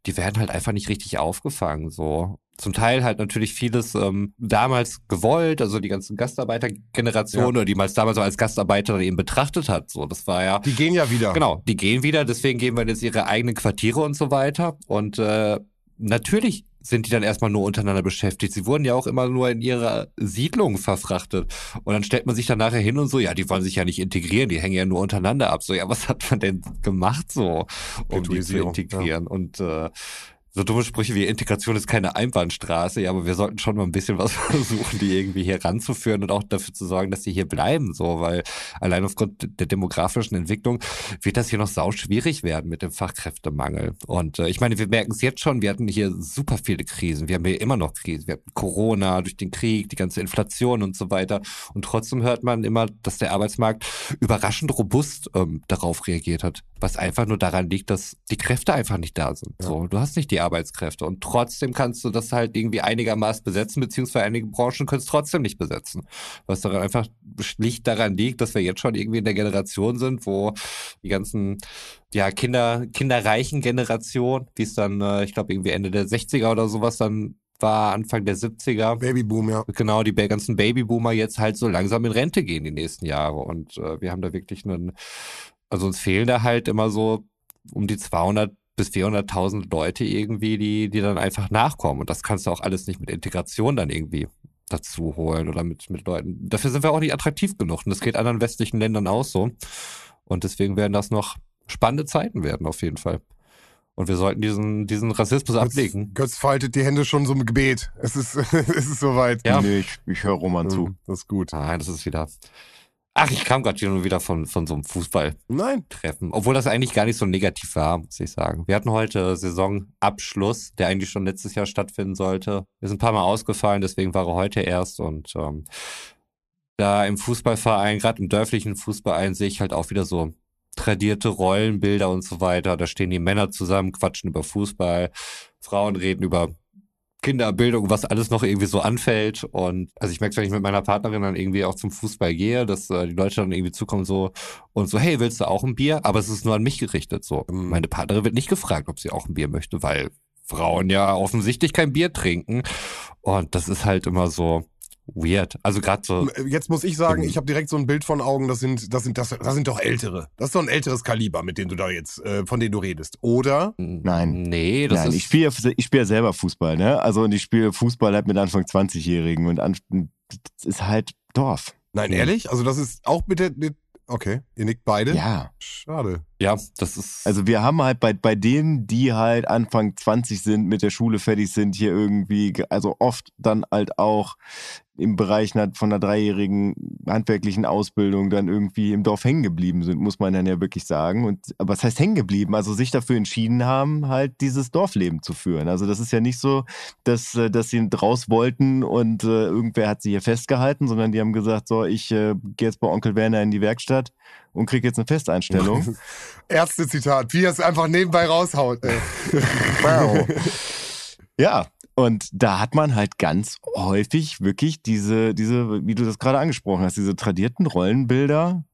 die werden halt einfach nicht richtig aufgefangen. So. Zum Teil halt natürlich vieles ähm, damals gewollt, also die ganzen Gastarbeitergeneration Ja. oder die man damals als Gastarbeiter eben betrachtet hat. So, das war ja Die gehen ja wieder. Genau, die gehen wieder, deswegen geben wir jetzt ihre eigenen Quartiere und so weiter. Und äh, natürlich sind die dann erstmal nur untereinander beschäftigt. Sie wurden ja auch immer nur in ihrer Siedlung verfrachtet. Und dann stellt man sich dann nachher hin und so, ja, die wollen sich ja nicht integrieren, die hängen ja nur untereinander ab. So, ja, was hat man denn gemacht so, um die zu integrieren? Und äh, so dumme Sprüche wie Integration ist keine Einbahnstraße, ja, aber wir sollten schon mal ein bisschen was (laughs) versuchen, die irgendwie hier ranzuführen und auch dafür zu sorgen, dass die hier bleiben, so, weil allein aufgrund der demografischen Entwicklung wird das hier noch sau schwierig werden mit dem Fachkräftemangel. Und äh, ich meine, wir merken es jetzt schon, wir hatten hier super viele Krisen, wir haben hier immer noch Krisen, wir hatten Corona durch den Krieg, die ganze Inflation und so weiter. Und trotzdem hört man immer, dass der Arbeitsmarkt überraschend robust ähm, darauf reagiert hat, was einfach nur daran liegt, dass die Kräfte einfach nicht da sind. Ja. So, du hast nicht die Arbeitskräfte. Und trotzdem kannst du das halt irgendwie einigermaßen besetzen, beziehungsweise einige Branchen können es trotzdem nicht besetzen. Was daran einfach schlicht daran liegt, dass wir jetzt schon irgendwie in der Generation sind, wo die ganzen ja, Kinder, kinderreichen Generation, wie es dann, äh, ich glaube, irgendwie Ende der 60er oder sowas dann war Anfang der 70er. Babyboom, ja. Genau, die ganzen Babyboomer jetzt halt so langsam in Rente gehen die nächsten Jahre. Und äh, wir haben da wirklich einen, also uns fehlen da halt immer so um die 200 bis 400.000 Leute irgendwie, die, die dann einfach nachkommen. Und das kannst du auch alles nicht mit Integration dann irgendwie dazu holen oder mit, mit Leuten. Dafür sind wir auch nicht attraktiv genug. Und das geht anderen westlichen Ländern auch so. Und deswegen werden das noch spannende Zeiten werden, auf jeden Fall. Und wir sollten diesen, diesen Rassismus Götz, ablegen. Götz faltet die Hände schon so im Gebet. Es ist, (laughs) es ist soweit. Ja. Nee, ich, ich höre Roman zu. Das ist gut. Nein, das ist wieder Ach, ich kam gerade nur wieder von, von so einem Fußballtreffen. Obwohl das eigentlich gar nicht so negativ war, muss ich sagen. Wir hatten heute Saisonabschluss, der eigentlich schon letztes Jahr stattfinden sollte. Wir sind ein paar Mal ausgefallen, deswegen war er heute erst. Und ähm, da im Fußballverein, gerade im dörflichen Fußballverein, sehe ich halt auch wieder so tradierte Rollenbilder und so weiter. Da stehen die Männer zusammen, quatschen über Fußball, Frauen reden über Kinderbildung, was alles noch irgendwie so anfällt. Und also ich merke, wenn ich mit meiner Partnerin dann irgendwie auch zum Fußball gehe, dass äh, die Leute dann irgendwie zukommen so und so, hey, willst du auch ein Bier? Aber es ist nur an mich gerichtet. So, mhm. meine Partnerin wird nicht gefragt, ob sie auch ein Bier möchte, weil Frauen ja offensichtlich kein Bier trinken. Und das ist halt immer so, weird. Also gerade so. Jetzt muss ich sagen, ich habe direkt so ein Bild von Augen, das sind, das sind, das, das sind doch ältere. Das ist doch ein älteres Kaliber, mit dem du da jetzt, äh, von denen du redest. Oder? Nein. Nee, das Nein, ist. Ich spiele ich spiele ja selber Fußball, ne? Also und ich spiele Fußball halt mit Anfang 20-Jährigen und an, das ist halt Dorf. Nein, ehrlich? Also das ist auch mit der, mit Okay, ihr nickt beide? Ja. Schade. Ja, das ist. Also wir haben halt bei, bei denen, die halt Anfang 20 sind, mit der Schule fertig sind, hier irgendwie, also oft dann halt auch im Bereich von einer dreijährigen handwerklichen Ausbildung dann irgendwie im Dorf hängen geblieben sind, muss man dann ja wirklich sagen. Und aber was heißt hängen geblieben? Also sich dafür entschieden haben, halt dieses Dorfleben zu führen. Also das ist ja nicht so, dass, äh, dass sie raus wollten und äh, irgendwer hat sie hier festgehalten, sondern die haben gesagt, so, ich äh, gehe jetzt bei Onkel Werner in die Werkstatt und kriege jetzt eine Festeinstellung. (laughs) Ärzte-Zitat, wie er es einfach nebenbei raushaut. wow. (laughs) Ja, und da hat man halt ganz häufig wirklich diese, diese, wie du das gerade angesprochen hast, diese tradierten Rollenbilder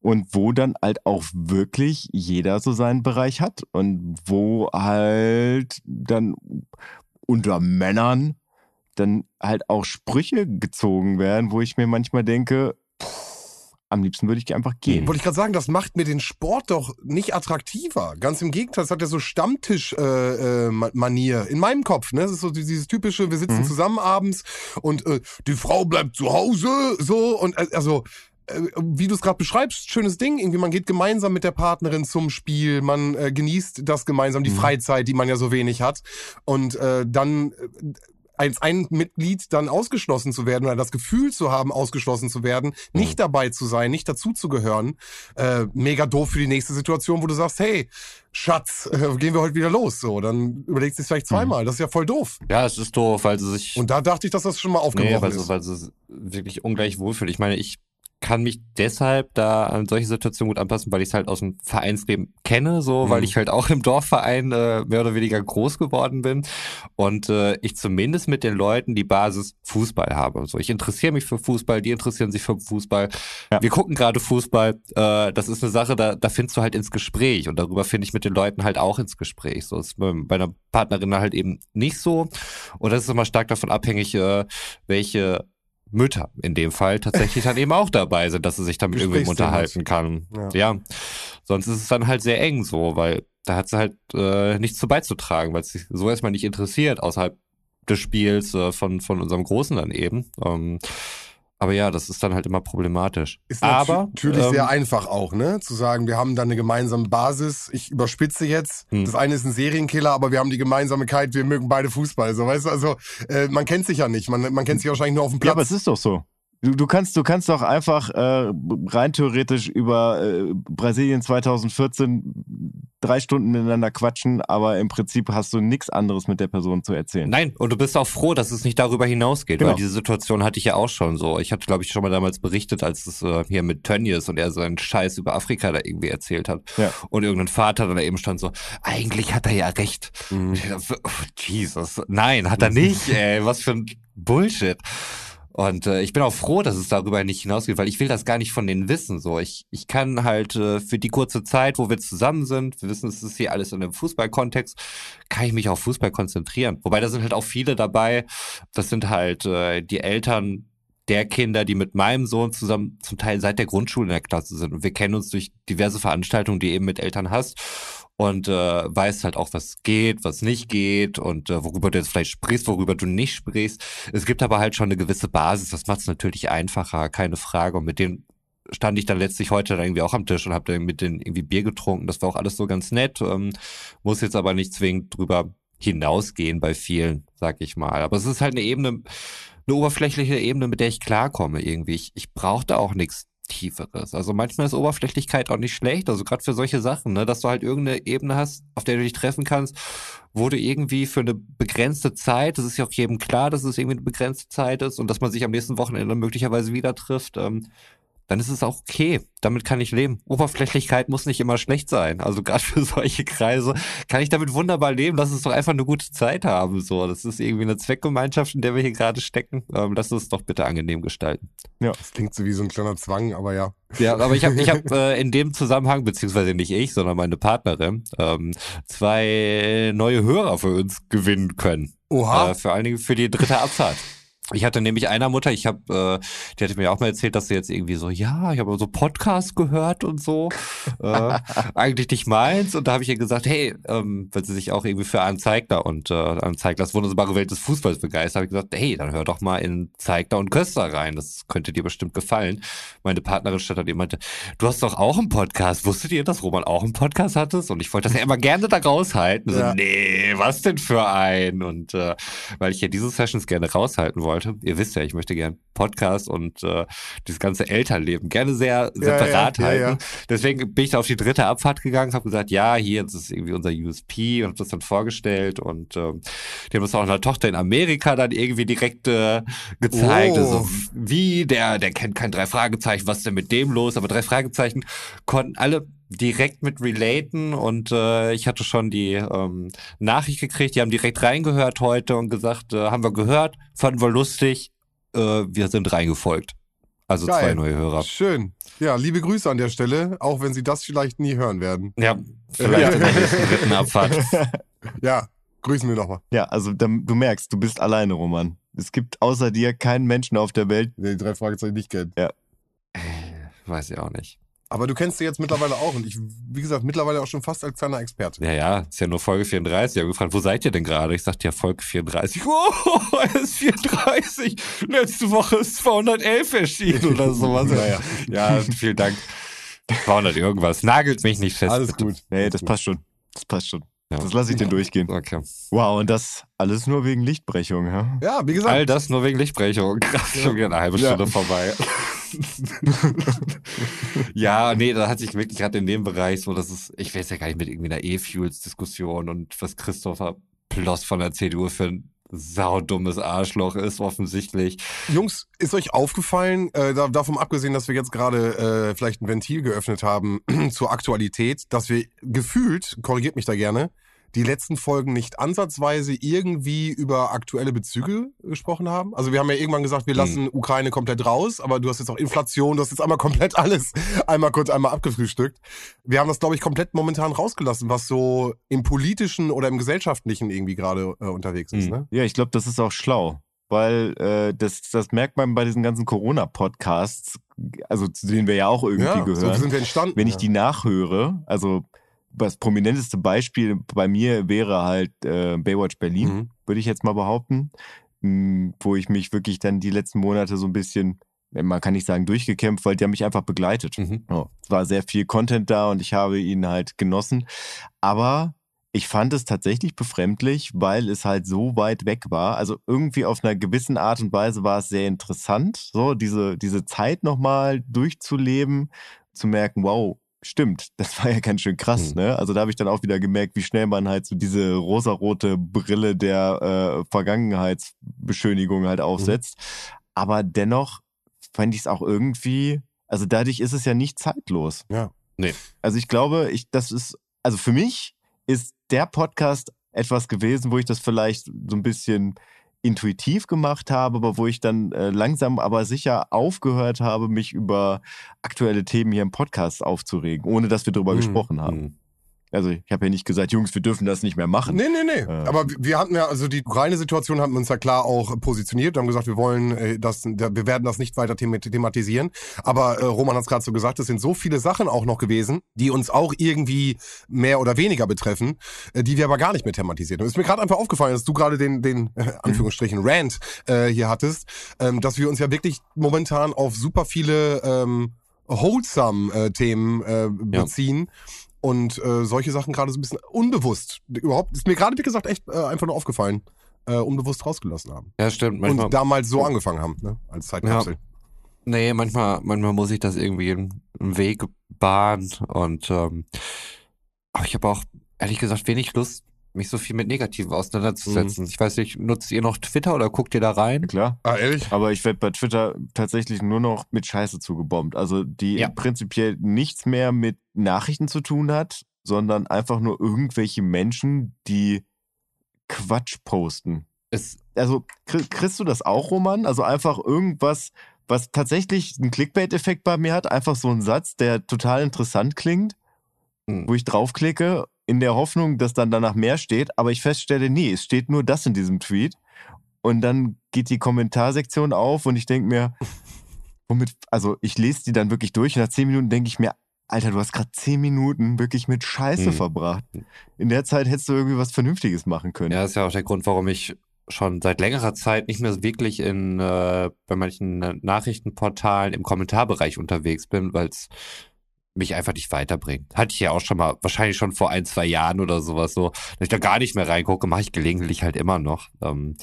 und wo dann halt auch wirklich jeder so seinen Bereich hat und wo halt dann unter Männern dann halt auch Sprüche gezogen werden, wo ich mir manchmal denke, pff, am liebsten würde ich einfach gehen. Wollte ich gerade sagen, das macht mir den Sport doch nicht attraktiver. Ganz im Gegenteil, es hat ja so Stammtisch-Manier äh, äh, in meinem Kopf. Ne? Das ist so dieses typische, wir sitzen mhm. zusammen abends und äh, die Frau bleibt zu Hause, so und äh, also äh, wie du es gerade beschreibst, schönes Ding. Irgendwie, man geht gemeinsam mit der Partnerin zum Spiel, man äh, genießt das gemeinsam, die mhm. Freizeit, die man ja so wenig hat. Und äh, dann äh, als ein Mitglied dann ausgeschlossen zu werden oder das Gefühl zu haben, ausgeschlossen zu werden, nicht mhm. dabei zu sein, nicht dazu zu gehören, äh, mega doof für die nächste Situation, wo du sagst, hey, Schatz, äh, gehen wir heute wieder los. So, dann überlegst du es vielleicht zweimal. Mhm. Das ist ja voll doof. Ja, es ist doof, weil sie sich. Und da dachte ich, dass das schon mal aufgebrochen nee, weil ist. Sie, weil sie wirklich ungleich wohlfühlt. Ich meine, ich kann mich deshalb da an solche Situationen gut anpassen, weil ich es halt aus dem Vereinsleben kenne, so, mhm. weil ich halt auch im Dorfverein äh, mehr oder weniger groß geworden bin und äh, ich zumindest mit den Leuten die Basis Fußball habe. So, ich interessiere mich für Fußball, die interessieren sich für Fußball. Ja. Wir gucken gerade Fußball. Äh, das ist eine Sache, da, da findest du halt ins Gespräch und darüber finde ich mit den Leuten halt auch ins Gespräch. So ist bei, einer Partnerin halt eben nicht so und das ist immer stark davon abhängig, äh, welche Mütter in dem Fall tatsächlich dann eben auch dabei sind, dass sie sich damit irgendwie unterhalten kann. Ja. ja. Sonst ist es dann halt sehr eng so, weil da hat sie halt äh, nichts zu beizutragen, weil es sich so erstmal nicht interessiert außerhalb des Spiels äh, von, von unserem Großen dann eben. Ähm, Aber ja, das ist dann halt immer problematisch. Ist Aber natürlich ähm, sehr einfach auch, ne? Zu sagen, wir haben da eine gemeinsame Basis. Ich überspitze jetzt. Hm. Das eine ist ein Serienkiller, aber wir haben die Gemeinsamkeit, wir mögen beide Fußball. So, weißt du, also äh, man kennt sich ja nicht. Man, man kennt sich wahrscheinlich nur auf dem Ja, aber Platz. es ist doch so. Du, du kannst, du kannst doch einfach äh, rein theoretisch über äh, Brasilien 2014 drei Stunden miteinander quatschen, aber im Prinzip hast du nichts anderes mit der Person zu erzählen. Nein, und du bist auch froh, dass es nicht darüber hinausgeht, Genau. weil diese Situation hatte ich ja auch schon so. Ich hatte, glaube ich, schon mal damals berichtet, als es äh, hier mit Tönnies und er so einen Scheiß über Afrika da irgendwie erzählt hat. Ja. Und irgendein Vater dann da eben stand so, eigentlich hat er ja recht. Mhm. Oh, Jesus, nein, hat er (laughs) nicht, ey, was für ein Bullshit. Und äh, ich bin auch froh, dass es darüber nicht hinausgeht, weil ich will das gar nicht von denen wissen. So, ich, ich kann halt äh, für die kurze Zeit, wo wir zusammen sind, wir wissen, es ist hier alles in einem Fußballkontext, kann ich mich auf Fußball konzentrieren. Wobei da sind halt auch viele dabei. Das sind halt äh, die Eltern der Kinder, die mit meinem Sohn zusammen zum Teil seit der Grundschule in der Klasse sind. Und wir kennen uns durch diverse Veranstaltungen, die eben mit Eltern hast und äh, weißt halt auch, was geht, was nicht geht und äh, worüber du jetzt vielleicht sprichst, worüber du nicht sprichst. Es gibt aber halt schon eine gewisse Basis, das macht es natürlich einfacher, keine Frage. Und mit denen stand ich dann letztlich heute dann irgendwie auch am Tisch und habe dann mit denen irgendwie Bier getrunken. Das war auch alles so ganz nett, ähm, muss jetzt aber nicht zwingend drüber hinausgehen bei vielen, sag ich mal. Aber es ist halt eine Ebene, eine oberflächliche Ebene, mit der ich klarkomme irgendwie. Ich, ich brauche da auch nichts Tieferes. Also manchmal ist Oberflächlichkeit auch nicht schlecht, also gerade für solche Sachen, ne, dass du halt irgendeine Ebene hast, auf der du dich treffen kannst, wo du irgendwie für eine begrenzte Zeit, das ist ja auch jedem klar, dass es irgendwie eine begrenzte Zeit ist und dass man sich am nächsten Wochenende möglicherweise wieder trifft, ähm, dann ist es auch okay. Damit kann ich leben. Oberflächlichkeit muss nicht immer schlecht sein. Also gerade für solche Kreise kann ich damit wunderbar leben. Lass uns doch einfach eine gute Zeit haben. So, das ist irgendwie eine Zweckgemeinschaft, in der wir hier gerade stecken. Ähm, lass uns doch bitte angenehm gestalten. Das klingt so wie so ein kleiner Zwang, aber ja. Ja, aber ich habe ich hab, (laughs) äh, in dem Zusammenhang, beziehungsweise nicht ich, sondern meine Partnerin, ähm, zwei neue Hörer für uns gewinnen können. Oha. Äh, vor allen Dingen für die dritte Abfahrt. Ich hatte nämlich einer Mutter, ich habe, äh, die hatte mir auch mal erzählt, dass sie jetzt irgendwie so, ja, ich habe so Podcast gehört und so, äh, (laughs) eigentlich nicht meins. Und da habe ich ihr gesagt, hey, ähm, weil sie sich auch irgendwie für Arne Zeigler und äh, Arne Zeiglers wunderbare Welt des Fußballs begeistert, habe ich gesagt, hey, dann hör doch mal in Zeigler und Köster rein, das könnte dir bestimmt gefallen. Meine Partnerin stand dann meinte, du hast doch auch einen Podcast, wusstet ihr, dass Roman auch einen Podcast hattest? Und ich wollte das ja immer gerne da raushalten. Ja. So, nee, was denn für ein? Und äh, weil ich ja diese Sessions gerne raushalten wollte. Ihr wisst ja, ich möchte gern Podcast und äh, dieses ganze Elternleben gerne sehr separat ja, ja, halten. ja. Deswegen bin ich da auf die dritte Abfahrt gegangen, habe gesagt, ja, hier, das ist irgendwie unser USP und habe das dann vorgestellt und ähm, die haben das auch einer Tochter in Amerika dann irgendwie direkt äh, gezeigt. Oh. Also wie, der, der kennt kein drei Fragezeichen, was ist denn mit dem los? Aber drei Fragezeichen konnten alle direkt mit relaten und äh, ich hatte schon die ähm, Nachricht gekriegt, die haben direkt reingehört heute und gesagt, äh, haben wir gehört, fanden wir lustig, äh, wir sind reingefolgt. Also zwei Geil. neue Hörer. Schön. Ja, liebe Grüße an der Stelle, auch wenn Sie das vielleicht nie hören werden. Ja, vielleicht in der nächsten (laughs) dritten Abfahrt. Ja, grüßen wir nochmal. Ja, also du merkst, du bist alleine, Roman. Es gibt außer dir keinen Menschen auf der Welt. Der die drei Fragezeichen nicht kennt. Weiß ich auch nicht. Aber du kennst sie jetzt mittlerweile auch und ich, wie gesagt, mittlerweile auch schon fast als kleiner Experte. Ja, ja, ist ja nur Folge 34. Ich habe gefragt, wo seid ihr denn gerade? Ich sagte ja Folge 34. (laughs) Oh, er ist 34. Letzte Woche ist 211 erschienen oder sowas. (laughs) Ja, ja. ja, vielen Dank. 200 irgendwas. Nagelt mich nicht fest. Alles gut. Nee, das passt schon. Das passt schon. Ja. Das lasse ich dir durchgehen. Okay. Wow, und das alles nur wegen Lichtbrechung, ja? Ja, wie gesagt, All das nur wegen Lichtbrechung. Krass, schon wieder eine halbe. Stunde vorbei. (laughs) (laughs) ja, nee, da hat sich wirklich gerade in dem Bereich so, das ist, ich weiß ja gar nicht mit irgendwie einer E-Fuels-Diskussion und was Christopher Ploss von der CDU für ein saudummes Arschloch ist, offensichtlich. Jungs, ist euch aufgefallen, äh, da, davon abgesehen, dass wir jetzt gerade äh, vielleicht ein Ventil geöffnet haben (clears throat) zur Aktualität, dass wir gefühlt, korrigiert mich da gerne, die letzten Folgen nicht ansatzweise irgendwie über aktuelle Bezüge gesprochen haben? Also wir haben ja irgendwann gesagt, wir Hm. lassen Ukraine komplett raus, aber du hast jetzt auch Inflation, du hast jetzt einmal komplett (laughs) alles einmal kurz einmal abgefrühstückt. Wir haben das, glaube ich, komplett momentan rausgelassen, was so im politischen oder im gesellschaftlichen irgendwie gerade äh, unterwegs ist. Hm. Ne? Ja, ich glaube, das ist auch schlau. Weil äh, das, das merkt man bei diesen ganzen Corona-Podcasts, also zu denen wir ja auch irgendwie Ja, so gehören. sind wir entstanden. Wenn ich die nachhöre, also das prominenteste Beispiel bei mir wäre halt äh, Baywatch Berlin, Mhm. würde ich jetzt mal behaupten, mh, wo ich mich wirklich dann die letzten Monate so ein bisschen man kann nicht sagen durchgekämpft, weil die haben mich einfach begleitet. Mhm. Ja, es war sehr viel Content da und ich habe ihn halt genossen. Aber ich fand es tatsächlich befremdlich, weil es halt so weit weg war. Also irgendwie auf einer gewissen Art und Weise war es sehr interessant, so diese, diese Zeit nochmal durchzuleben, zu merken, wow, stimmt, (laughs) das war ja ganz schön krass, Mhm. ne? Also da habe ich dann auch wieder gemerkt, wie schnell man halt so diese rosarote Brille der äh, Vergangenheitsbeschönigung halt aufsetzt. Aber dennoch fand ich es auch irgendwie, also dadurch ist es ja nicht zeitlos. Ja. Nee. Also ich glaube, ich, das ist, also für mich ist der Podcast etwas gewesen, wo ich das vielleicht so ein bisschen intuitiv gemacht habe, aber wo ich dann äh, langsam aber sicher aufgehört habe, mich über aktuelle Themen hier im Podcast aufzuregen, ohne dass wir darüber Mhm. gesprochen haben. Also ich habe ja nicht gesagt, Jungs, wir dürfen das nicht mehr machen. Nee, nee, nee. Äh. Aber wir hatten ja, also die reine Situation haben wir uns ja klar auch positioniert. Wir haben gesagt, wir wollen äh, das, wir werden das nicht weiter thema- thematisieren. Aber äh, Roman hat es gerade so gesagt, es sind so viele Sachen auch noch gewesen, die uns auch irgendwie mehr oder weniger betreffen, äh, die wir aber gar nicht mehr thematisiert haben. Ist mir gerade einfach aufgefallen, dass du gerade den, den (laughs) äh, Anführungsstrichen Rant äh, hier hattest, ähm, dass wir uns ja wirklich momentan auf super viele ähm, wholesome äh, Themen äh, beziehen und äh, solche Sachen gerade so ein bisschen unbewusst, überhaupt, ist mir gerade wie gesagt echt äh, einfach nur aufgefallen, äh, unbewusst rausgelassen haben. Ja, stimmt. Manchmal, und damals so angefangen haben, ne? als Zeitkapsel. nee, manchmal, manchmal muss ich das irgendwie einen Weg bahnen und ähm, aber ich habe auch ehrlich gesagt wenig Lust, mich so viel mit Negativen auseinanderzusetzen. Mhm. Ich weiß nicht, nutzt ihr noch Twitter oder guckt ihr da rein? Klar. Ah, ehrlich? Aber ich werde bei Twitter tatsächlich nur noch mit Scheiße zugebombt. Also die Ja. prinzipiell nichts mehr mit Nachrichten zu tun hat, sondern einfach nur irgendwelche Menschen, die Quatsch posten. Es, Also kri- kriegst du das auch, Roman? Also einfach irgendwas, was tatsächlich einen Clickbait-Effekt bei mir hat, einfach so ein Satz, der total interessant klingt, Hm. wo ich draufklicke, in der Hoffnung, dass dann danach mehr steht, aber ich feststelle, nee, es steht nur das in diesem Tweet. Und dann geht die Kommentarsektion auf und ich denke mir, womit, also ich lese die dann wirklich durch und nach zehn Minuten denke ich mir, Alter, du hast gerade zehn Minuten wirklich mit Scheiße Hm. verbracht. In der Zeit hättest du irgendwie was Vernünftiges machen können. ja, ist ja auch der Grund, warum ich schon seit längerer Zeit nicht mehr wirklich in äh, bei manchen Nachrichtenportalen im Kommentarbereich unterwegs bin, weil es mich einfach nicht weiterbringt. Hatte ich ja auch schon mal, wahrscheinlich schon vor ein, zwei Jahren oder sowas so, dass ich da gar nicht mehr reingucke, mache ich gelegentlich halt immer noch. Ähm,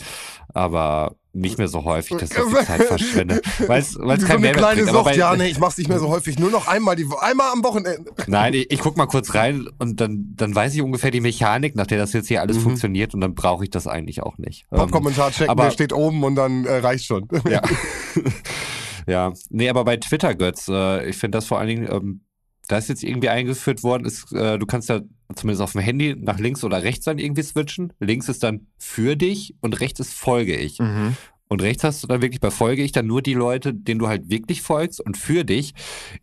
aber nicht mehr so häufig, dass ich (laughs) so viel Zeit verschwende. Weil es Wie kein so eine kleine bringt. Sucht, bei, ja, nee, ich mach's nicht mehr so häufig, nur noch einmal die einmal am Wochenende. Nein, ich, ich guck mal kurz rein und dann, dann weiß ich ungefähr die Mechanik, nach der das jetzt hier alles Mhm. funktioniert und dann brauche ich das eigentlich auch nicht. Ähm, Pop-Kommentar checken, aber- der steht oben und dann äh, reicht schon. Ja. (laughs) ja. Nee, aber bei Twitter, Götz, äh, ich finde das vor allen Dingen, ähm, da ist jetzt irgendwie eingeführt worden, ist, äh, du kannst ja zumindest auf dem Handy nach links oder rechts dann irgendwie switchen. Links ist dann für dich und rechts ist folge ich. Mhm. Und rechts hast du dann wirklich bei folge ich dann nur die Leute, denen du halt wirklich folgst. Und für dich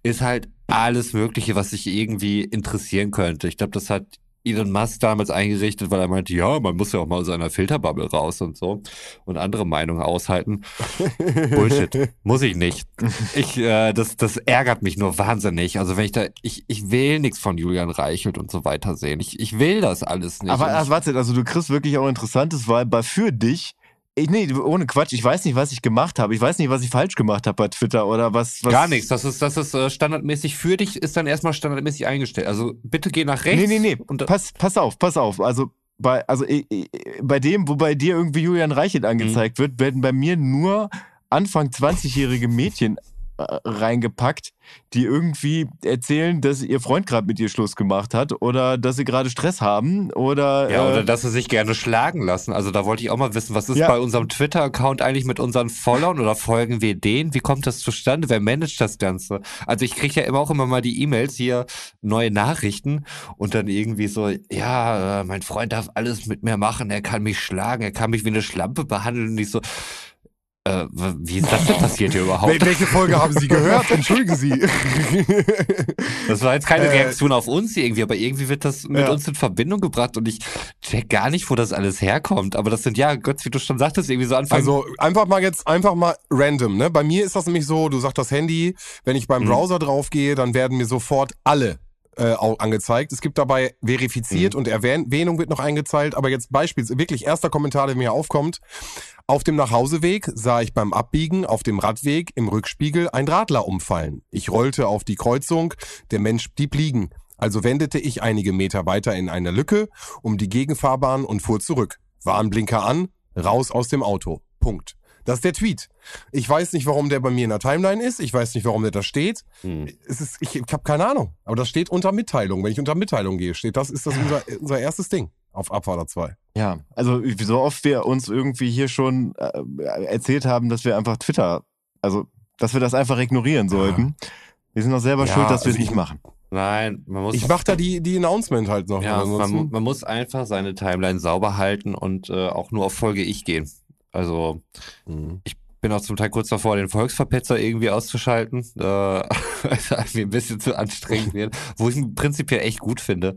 ist halt alles Mögliche, was dich irgendwie interessieren könnte. Ich glaube, das hat Elon Musk damals eingerichtet, weil er meinte, ja, man muss ja auch mal aus seiner Filterbubble raus und so und andere Meinungen aushalten. (laughs) Bullshit. Muss ich nicht. Ich, äh, das, das ärgert mich nur wahnsinnig. Also wenn ich da, ich, ich will nichts von Julian Reichelt und so weiter sehen. Ich, ich will das alles nicht. Aber ach, warte, also du kriegst wirklich auch Interessantes, weil bei für dich, ich, nee, ohne Quatsch, ich weiß nicht, was ich gemacht habe. Ich weiß nicht, was ich falsch gemacht habe bei Twitter oder was. was gar nichts. Das ist, das ist äh, standardmäßig für dich, ist dann erstmal standardmäßig eingestellt. Also bitte geh nach rechts. Nee, nee, nee. Und, Pass, pass auf, pass auf. Also bei, also ich, ich, bei dem, wo bei dir irgendwie Julian Reichelt angezeigt Mhm. wird, werden bei mir nur Anfang 20-jährige Mädchen äh, reingepackt, die irgendwie erzählen, dass ihr Freund gerade mit ihr Schluss gemacht hat oder dass sie gerade Stress haben oder ja, äh, oder dass sie sich gerne schlagen lassen. Also da wollte ich auch mal wissen, was ist Ja. bei unserem Twitter-Account eigentlich mit unseren Followern oder folgen wir denen? Wie kommt das zustande? Wer managt das Ganze? Also ich kriege ja immer auch immer mal die E-Mails hier, neue Nachrichten und dann irgendwie so, ja, äh, mein Freund darf alles mit mir machen, er kann mich schlagen, er kann mich wie eine Schlampe behandeln und ich so, äh, wie ist das denn passiert hier überhaupt? Wel welche Folge haben Sie gehört? (laughs) Entschuldigen Sie. Das war jetzt keine Äh, Reaktion auf uns irgendwie, aber irgendwie wird das mit Ja. uns in Verbindung gebracht und ich check gar nicht, wo das alles herkommt. Aber das sind ja, Gott, wie du schon sagtest, irgendwie so Anfang. Also einfach mal jetzt, einfach mal random, ne? Bei mir ist das nämlich so, du sagst das Handy, wenn ich beim Mhm. Browser draufgehe, dann werden mir sofort alle äh, auch angezeigt. Es gibt dabei verifiziert und Erwähnung wird noch eingezahlt. Aber jetzt beispielsweise wirklich erster Kommentar, der mir aufkommt. Auf dem Nachhauseweg sah ich beim Abbiegen auf dem Radweg im Rückspiegel ein Radler umfallen. Ich rollte auf die Kreuzung, der Mensch blieb liegen. Also wendete ich einige Meter weiter in eine Lücke um die Gegenfahrbahn und fuhr zurück. Warnblinker an, raus aus dem Auto. Punkt. Das ist der Tweet. Ich weiß nicht, warum der bei mir in der Timeline ist. Ich weiß nicht, warum der da steht. Hm. Es ist, ich, ich habe keine Ahnung. Aber das steht unter Mitteilung. Wenn ich unter Mitteilung gehe, steht das, ist das unser, unser erstes Ding auf Abfahrer 2. Ja, also wie so oft wir uns irgendwie hier schon äh, erzählt haben, dass wir einfach Twitter, also dass wir das einfach ignorieren sollten. Wir sind doch selber Ja, schuld, dass wir es also ich- nicht machen. Nein, man muss Ich mach da die, die Announcement halt noch. Ja, man, man muss einfach seine Timeline sauber halten und äh, auch nur auf Folge ich gehen. Also Mhm. bin auch zum Teil kurz davor, den Volksverpetzer irgendwie auszuschalten, äh, (laughs) weil es irgendwie ein bisschen zu anstrengend wird, wo ich ihn prinzipiell echt gut finde.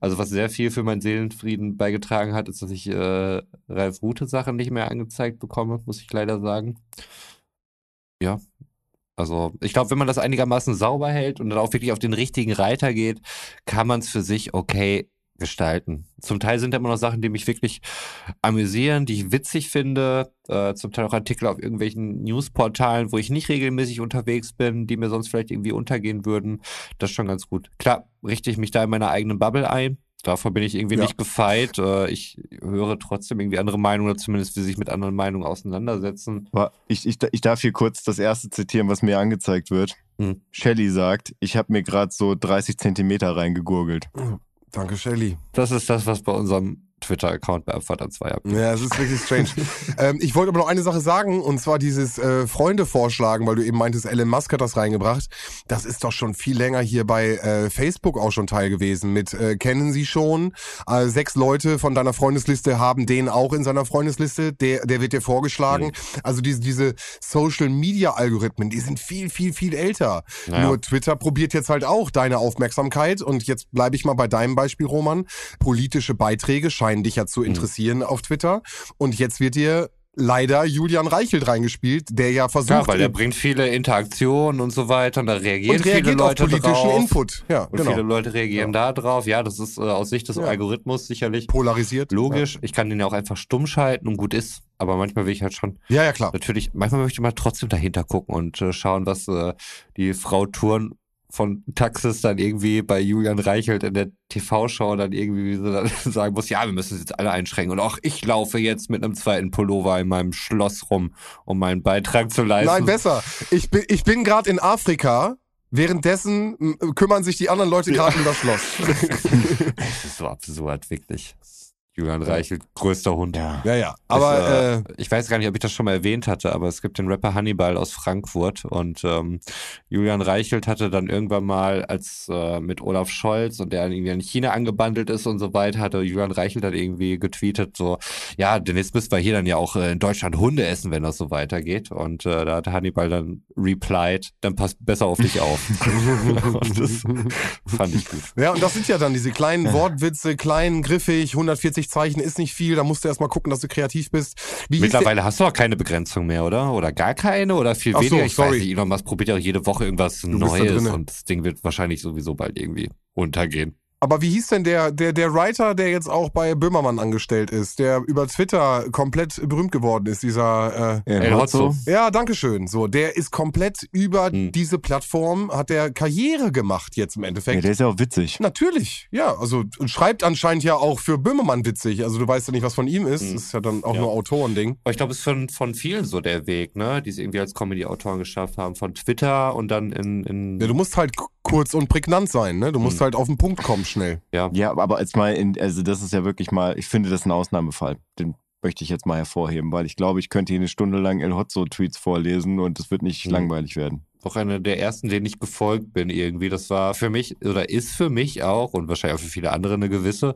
Also was sehr viel für meinen Seelenfrieden beigetragen hat, ist, dass ich äh, Ralf Rute Sachen nicht mehr angezeigt bekomme, muss ich leider sagen. Ja. Also ich glaube, wenn man das einigermaßen sauber hält und dann auch wirklich auf den richtigen Reiter geht, kann man es für sich okay gestalten. Zum Teil sind da immer noch Sachen, die mich wirklich amüsieren, die ich witzig finde. Äh, zum Teil auch Artikel auf irgendwelchen Newsportalen, wo ich nicht regelmäßig unterwegs bin, die mir sonst vielleicht irgendwie untergehen würden. Das ist schon ganz gut. Klar, richte ich mich da in meiner eigenen Bubble ein. Davor bin ich irgendwie Ja. nicht gefeit. Äh, ich höre trotzdem irgendwie andere Meinungen oder zumindest wie sie sich mit anderen Meinungen auseinandersetzen. Ich, ich, ich darf hier kurz das erste zitieren, was mir angezeigt wird. Hm. Shelly sagt, ich habe mir gerade so 30 Zentimeter reingegurgelt. Danke, Shelly. Das ist das, was bei unserem Twitter-Account bei Abfahrt 2 abgeht. Ja, es ist wirklich strange. (laughs) ähm, ich wollte aber noch eine Sache sagen, und zwar dieses äh, Freunde vorschlagen, weil du eben meintest, Elon Musk hat das reingebracht. Das ist doch schon viel länger hier bei äh, Facebook auch schon Teil gewesen. Mit äh, kennen Sie schon, äh, sechs Leute von deiner Freundesliste haben den auch in seiner Freundesliste, der, der wird dir vorgeschlagen. Also diese, diese Social-Media-Algorithmen, die sind viel, viel, viel älter. Naja. Nur Twitter probiert jetzt halt auch deine Aufmerksamkeit und jetzt bleibe ich mal bei deinem Beispiel, Roman. Politische Beiträge scheinen dich ja Mhm. zu interessieren auf Twitter und jetzt wird dir leider Julian Reichelt reingespielt, der ja versucht Ja, weil der bringt viele Interaktionen und so weiter und da reagieren und reagiert viele auf Leute politischen drauf. Input. Ja, Und genau. viele Leute reagieren da drauf. Ja, das ist äh, aus Sicht des Ja. Algorithmus sicherlich Polarisiert. logisch. Ich kann den ja auch einfach stumm schalten und gut ist. Aber manchmal will ich halt schon, Ja, ja, klar. natürlich, manchmal möchte ich mal trotzdem dahinter gucken und äh, schauen, was äh, die Frau Thurn von Taxis dann irgendwie bei Julian Reichelt in der TV-Show dann irgendwie wie sie dann (laughs) sagen muss, ja, wir müssen es jetzt alle einschränken. Und auch ich laufe jetzt mit einem zweiten Pullover in meinem Schloss rum, um meinen Beitrag zu leisten. Nein, besser. Ich bin, ich bin gerade in Afrika. Währenddessen kümmern sich die anderen Leute gerade um das Schloss. (laughs) Das ist so absurd, wirklich. Julian Reichelt, größter Hund. Ja. Ja, ja. Aber ich, äh, äh, ich weiß gar nicht, ob ich das schon mal erwähnt hatte, aber es gibt den Rapper Hannibal aus Frankfurt und ähm, Julian Reichelt hatte dann irgendwann mal, als äh, mit Olaf Scholz und der irgendwie in China angebandelt ist und so weiter, hatte Julian Reichelt dann irgendwie getweetet so, ja, demnächst müssen wir hier dann ja auch äh, in Deutschland Hunde essen, wenn das so weitergeht. Und äh, da hat Hannibal dann replied, dann passt besser auf dich auf. und (laughs) das fand ich gut. ja, und das sind ja dann diese kleinen (laughs) Wortwitze, klein, griffig, 140 Zeichen ist nicht viel. Da musst du erstmal gucken, dass du kreativ bist. Wie Mittlerweile hast du auch keine Begrenzung mehr, oder? Oder gar keine oder viel Ach so, weniger? ich sorry. weiß nicht, Elon Musk probiert ja auch jede Woche irgendwas Neues und das Ding wird wahrscheinlich sowieso bald irgendwie untergehen. Aber wie hieß denn der, der, der Writer, der jetzt auch bei Böhmermann angestellt ist, der über Twitter komplett berühmt geworden ist, dieser, äh, El Hotzo. ja, dankeschön. So, der ist komplett über Hm. diese Plattform, hat der Karriere gemacht jetzt im Ja, Endeffekt. der ist ja auch witzig. Natürlich, ja. Also und schreibt anscheinend ja auch für Böhmermann witzig. Also du weißt ja nicht, was von ihm ist. Hm. Das ist ja dann auch Ja. nur Autorending. Aber ich glaube, es ist von, von vielen so der Weg, ne? Die es irgendwie als Comedy-Autoren geschafft haben. Von Twitter und dann in, in Ja, du musst halt kurz und prägnant sein, ne? Du musst Hm. halt auf den Punkt kommen schnell. ja. Ja, aber jetzt mal, in, also das ist ja wirklich mal, ich finde das ein Ausnahmefall. Den möchte ich jetzt mal hervorheben, weil ich glaube, ich könnte hier eine Stunde lang El Hotzo-Tweets vorlesen und es wird nicht Hm. langweilig werden. auch einer der ersten, denen ich gefolgt bin irgendwie. Das war für mich oder ist für mich auch und wahrscheinlich auch für viele andere eine gewisse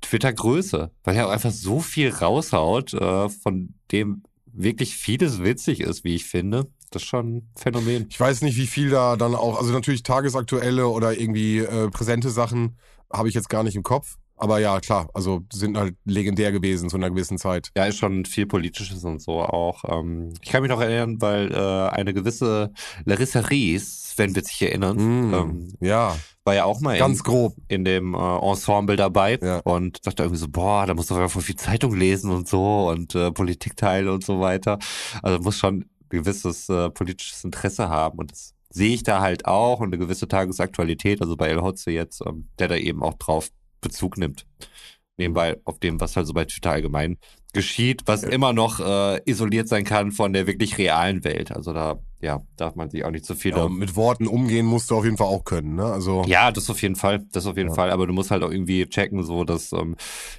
Twitter-Größe, weil er auch einfach so viel raushaut, äh, von dem wirklich vieles witzig ist, wie ich finde. Das ist schon ein Phänomen. Ich weiß nicht, wie viel da dann auch, also natürlich tagesaktuelle oder irgendwie äh, präsente Sachen habe ich jetzt gar nicht im Kopf. Aber ja, klar, also sind halt legendär gewesen zu einer gewissen Zeit. Ja, ist schon viel Politisches und so auch. Ähm, ich kann mich noch erinnern, weil äh, eine gewisse Larissa Ries, wenn wir sich erinnern, Mm, ähm, ja, war ja auch mal ganz in, grob. in dem äh, Ensemble dabei Ja. und dachte irgendwie so, boah, da musst du voll viel Zeitung lesen und so und äh, Politikteile und so weiter. Also muss schon gewisses äh, politisches Interesse haben und das sehe ich da halt auch und eine gewisse Tagesaktualität, also bei El Hotze jetzt, ähm, der da eben auch drauf Bezug nimmt. Nebenbei auf dem, was halt so bei Twitter allgemein geschieht, was immer noch äh, isoliert sein kann von der wirklich realen Welt. Also da, ja, darf man sich auch nicht zu viele Ja, mit Worten umgehen musst du auf jeden Fall auch können, ne? Also ja, das auf jeden Fall, das auf jeden Ja. Fall. Aber du musst halt auch irgendwie checken, so dass ähm,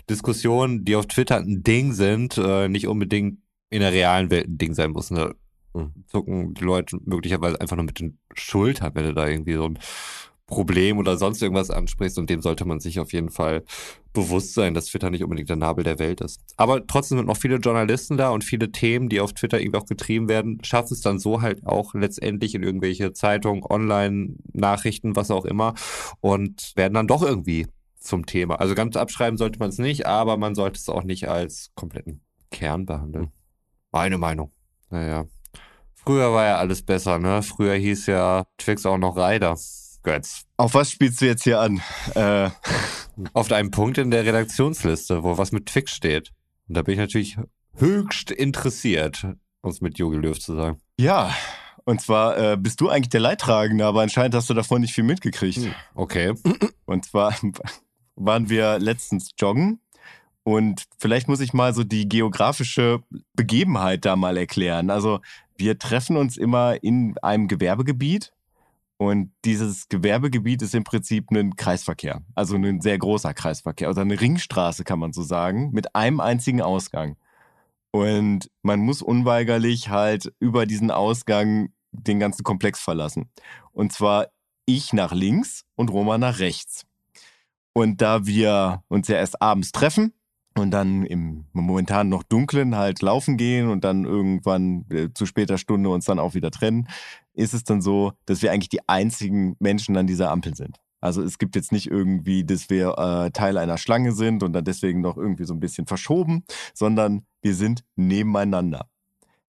Diskussionen, die auf Twitter ein Ding sind, äh, nicht unbedingt in der realen Welt ein Ding sein müssen. Da Mhm. Zucken die Leute möglicherweise einfach nur mit den Schultern, wenn du da irgendwie so ein Problem oder sonst irgendwas ansprichst. Und dem sollte man sich auf jeden Fall bewusst sein, dass Twitter nicht unbedingt der Nabel der Welt ist. Aber trotzdem sind noch viele Journalisten da und viele Themen, die auf Twitter irgendwie auch getrieben werden, schaffen es dann so halt auch letztendlich in irgendwelche Zeitungen, Online-Nachrichten, was auch immer und werden dann doch irgendwie zum Thema. Also ganz abschreiben sollte man es nicht, aber man sollte es auch nicht als kompletten Kern behandeln. Meine Meinung. Naja. Früher war ja alles besser, ne? Früher hieß ja Twix auch noch Ryder. Götz. Auf was spielst du jetzt hier an? Äh, (laughs) Auf einem Punkt in der Redaktionsliste, wo was mit Twix steht. Und da bin ich natürlich höchst interessiert, um es mit Jogi Löw zu sagen. ja, und zwar äh, bist du eigentlich der Leidtragende, aber anscheinend hast du davon nicht viel mitgekriegt. Hm. Okay. Und zwar (laughs) waren wir letztens joggen und vielleicht muss ich mal so die geografische Begebenheit da mal erklären. Also wir treffen uns immer in einem Gewerbegebiet und dieses Gewerbegebiet ist im Prinzip ein Kreisverkehr, also ein sehr großer Kreisverkehr oder eine Ringstraße kann man so sagen, mit einem einzigen Ausgang. Und man muss unweigerlich halt über diesen Ausgang den ganzen Komplex verlassen. Und zwar ich nach links und Roman nach rechts. Und da wir uns ja erst abends treffen und dann im momentan noch dunklen halt laufen gehen und dann irgendwann äh, zu später Stunde uns dann auch wieder trennen, ist es dann so, dass wir eigentlich die einzigen Menschen an dieser Ampel sind. Also es gibt jetzt nicht irgendwie, dass wir äh, Teil einer Schlange sind und dann deswegen noch irgendwie so ein bisschen verschoben, sondern wir sind nebeneinander.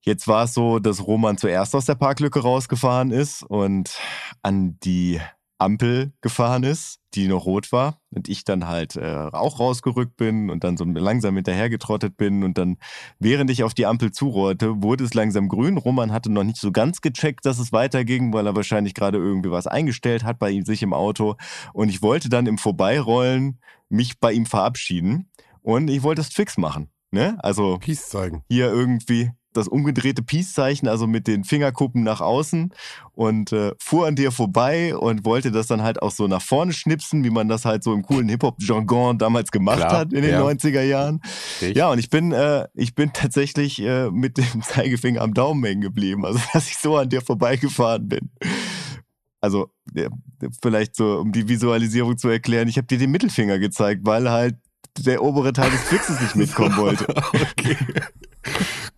Jetzt war es so, dass Roman zuerst aus der Parklücke rausgefahren ist und an die Ampel gefahren ist, die noch rot war und ich dann halt äh, auch rausgerückt bin und dann so langsam hinterhergetrottet bin und dann, während ich auf die Ampel zurohrte, wurde es langsam grün. Roman hatte noch nicht so ganz gecheckt, dass es weiterging, weil er wahrscheinlich gerade irgendwie was eingestellt hat bei ihm sich im Auto und ich wollte dann im Vorbeirollen mich bei ihm verabschieden und ich wollte es fix machen. Ne? Also Peace zeigen. hier irgendwie das umgedrehte Peace-Zeichen, also mit den Fingerkuppen nach außen und äh, fuhr an dir vorbei und wollte das dann halt auch so nach vorne schnipsen, wie man das halt so im coolen Hip-Hop-Jargon damals gemacht Klar, hat in den ja. 90er Jahren. Ich, Ja, und ich bin, äh, ich bin tatsächlich äh, mit dem (laughs) Zeigefinger am Daumen hängen geblieben, also dass ich so an dir vorbeigefahren bin. Also ja, vielleicht so, um die Visualisierung zu erklären, ich habe dir den Mittelfinger gezeigt, weil halt der obere Teil des Fixes nicht mitkommen wollte. okay.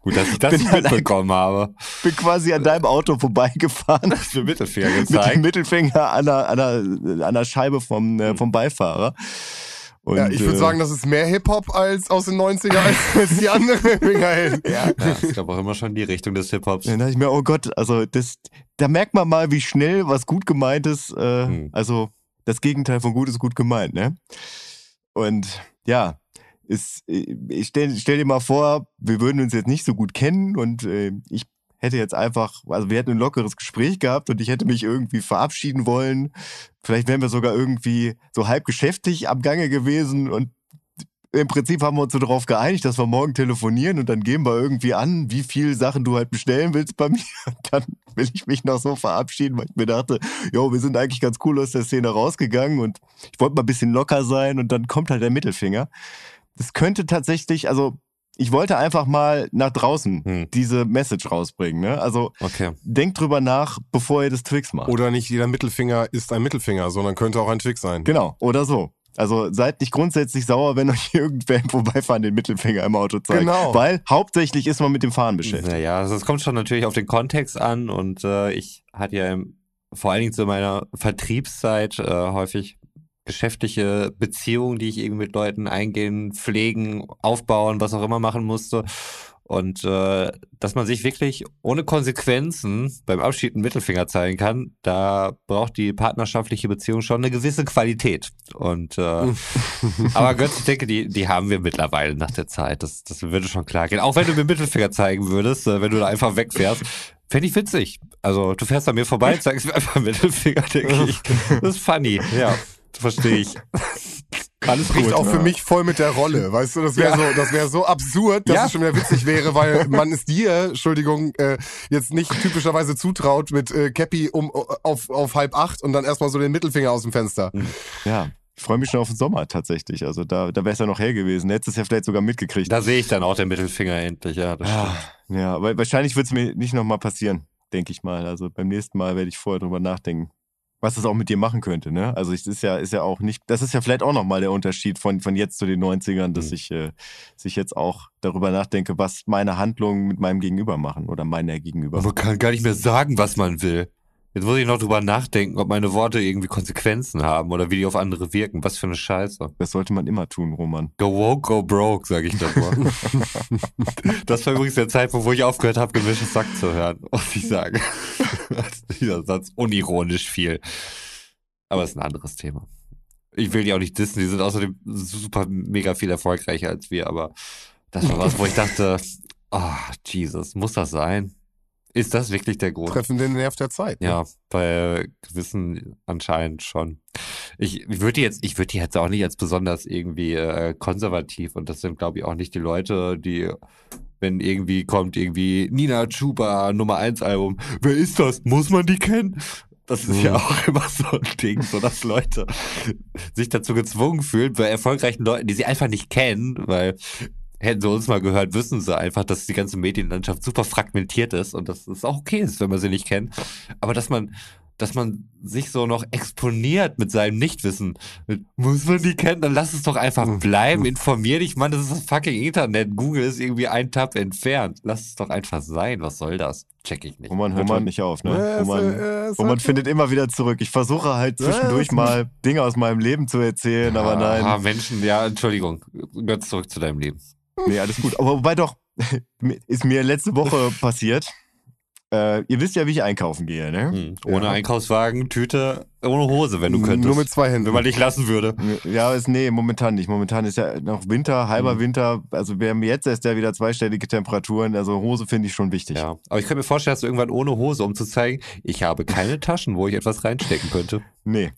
Gut, dass ich das Bin nicht halt mitbekommen habe. Bin quasi an deinem Auto vorbeigefahren Für Mittelfinger mit dem gezeigt. Mittelfinger an der, an der, an der Scheibe vom, äh, vom Beifahrer. Und, ja, ich würde äh, sagen, das ist mehr Hip-Hop als aus den 90er als, (laughs) als die andere Fingerheld. ja. Ja, ich glaube auch immer schon die Richtung des Hip-Hops. Dann dachte ich mir, oh Gott, also das, da merkt man mal, wie schnell was gut gemeint ist. Äh, Hm. Also das Gegenteil von gut ist gut gemeint, ne? Und ja, ist, äh, ich stell, stell dir mal vor, wir würden uns jetzt nicht so gut kennen und äh, ich hätte jetzt einfach, also wir hätten ein lockeres Gespräch gehabt und ich hätte mich irgendwie verabschieden wollen. Vielleicht wären wir sogar irgendwie so halb geschäftig am Gange gewesen und im Prinzip haben wir uns so darauf geeinigt, dass wir morgen telefonieren und dann geben wir irgendwie an, wie viel Sachen du halt bestellen willst bei (laughs) mir. Und dann will ich mich noch so verabschieden, weil ich mir dachte, jo, wir sind eigentlich ganz cool aus der Szene rausgegangen und ich wollte mal ein bisschen locker sein und dann kommt halt der Mittelfinger. Das könnte tatsächlich, also ich wollte einfach mal nach draußen Hm. diese Message rausbringen. Ne? Also Okay. denkt drüber nach, bevor ihr das Twix macht. Oder nicht jeder Mittelfinger ist ein Mittelfinger, sondern könnte auch ein Twix sein. Genau, oder so. Also seid nicht grundsätzlich sauer, wenn euch (laughs) irgendwer im Vorbeifahren den Mittelfinger im Auto zeigt. Genau. Weil hauptsächlich ist man mit dem Fahren beschäftigt. Naja, also es kommt schon natürlich auf den Kontext an und äh, ich hatte ja im, vor allen Dingen zu meiner Vertriebszeit äh, häufig geschäftliche Beziehung, die ich irgendwie mit Leuten eingehen, pflegen, aufbauen, was auch immer machen musste. Und äh, dass man sich wirklich ohne Konsequenzen beim Abschied einen Mittelfinger zeigen kann, da braucht die partnerschaftliche Beziehung schon eine gewisse Qualität. Und äh, aber Götz, (laughs) ich denke, die, die haben wir mittlerweile nach der Zeit. Das, das würde schon klar gehen. Auch wenn du mir Mittelfinger zeigen würdest, äh, wenn du da einfach wegfährst, fände ich witzig. Also du fährst an mir vorbei, zeigst mir einfach Mittelfinger, denke ich. Das ist funny, ja. Verstehe ich. Alles spricht auch für mich voll mit der Rolle, weißt du, das wäre Ja. so, das wäre so absurd, dass Ja. es schon wieder witzig wäre, weil man es dir, Entschuldigung, äh, jetzt nicht typischerweise zutraut mit äh, Cappy um auf, auf halb acht und dann erstmal so den Mittelfinger aus dem Fenster. Ja, ich freue mich schon auf den Sommer tatsächlich. Also da, da wäre es ja noch hell gewesen. Hättest du es ja vielleicht sogar mitgekriegt. Da sehe ich dann auch den Mittelfinger endlich, ja. Das ja, stimmt. ja, aber wahrscheinlich wird es mir nicht nochmal passieren, denke ich mal. Also beim nächsten Mal werde ich vorher drüber nachdenken, was das auch mit dir machen könnte. Ne? Also es ist ja, ist ja auch nicht, das ist ja vielleicht auch nochmal der Unterschied von, von jetzt zu den 90ern, dass Mhm. ich, äh, dass ich jetzt auch darüber nachdenke, was meine Handlungen mit meinem Gegenüber machen oder meiner Gegenüber. Man kann gar nicht mehr sagen, was man will. Jetzt muss ich noch drüber nachdenken, ob meine Worte irgendwie Konsequenzen haben oder wie die auf andere wirken. Was für eine Scheiße. Das sollte man immer tun, Roman. Go woke, go broke, sage ich mal. (laughs) das war übrigens der Zeitpunkt, wo ich aufgehört habe, gemischtes Sack zu hören, muss ich sagen. (laughs) Dieser Satz unironisch viel. Aber ist ein anderes Thema. Ich will die auch nicht dissen, die sind außerdem super mega viel erfolgreicher als wir, aber das war was, wo ich dachte, (laughs) ah, Jesus, muss das sein? Ist das wirklich der Grund? Treffen den Nerv der Zeit. ne? Ja, bei gewissen anscheinend schon. Ich, ich würde die jetzt, ich würde die jetzt auch nicht als besonders irgendwie äh, konservativ und das sind, glaube ich, auch nicht die Leute, die, wenn irgendwie kommt, irgendwie Nina Chuba Nummer 1 Album, wer ist das? Muss man die kennen? Das ist ja Mhm. auch (laughs) immer so ein Ding, so dass Leute sich dazu gezwungen fühlen, bei erfolgreichen Leuten, die sie einfach nicht kennen, weil hätten sie uns mal gehört, wissen sie einfach, dass die ganze Medienlandschaft super fragmentiert ist und dass es auch okay ist, wenn man sie nicht kennt. Aber dass man, dass man sich so noch exponiert mit seinem Nichtwissen, mit, muss man die kennen, dann lass es doch einfach Mhm. bleiben, informier dich, Mann, das ist das fucking Internet. Google ist irgendwie ein Tab entfernt. Lass es doch einfach sein. Was soll das? Check ich nicht. Roman, hör Hört mal schon- nicht auf, Ja, ne? Roman, es Roman findet immer wieder zurück. Ich versuche halt Ja, zwischendurch mal Dinge aus meinem Leben zu erzählen, aber nein. Ah, Menschen, ja, Entschuldigung. Götz, zurück zu deinem Leben. Nee, alles gut. Aber wobei doch, (laughs) ist mir letzte Woche passiert. Äh, ihr wisst ja, wie ich einkaufen gehe, ne? Hm. Ohne Ja. Einkaufswagen, Tüte, ohne Hose, wenn du könntest. Nur mit zwei Händen. wenn man dich lassen würde. Ja, ist, nee, momentan nicht. Momentan ist ja noch Winter, halber Mhm. Winter. Also wir haben jetzt erst ja wieder zweistellige Temperaturen. Also Hose finde ich schon wichtig. Ja. Aber ich kann mir vorstellen, dass du irgendwann ohne Hose, um zu zeigen, ich habe keine Taschen, wo ich etwas reinstecken könnte. Nee.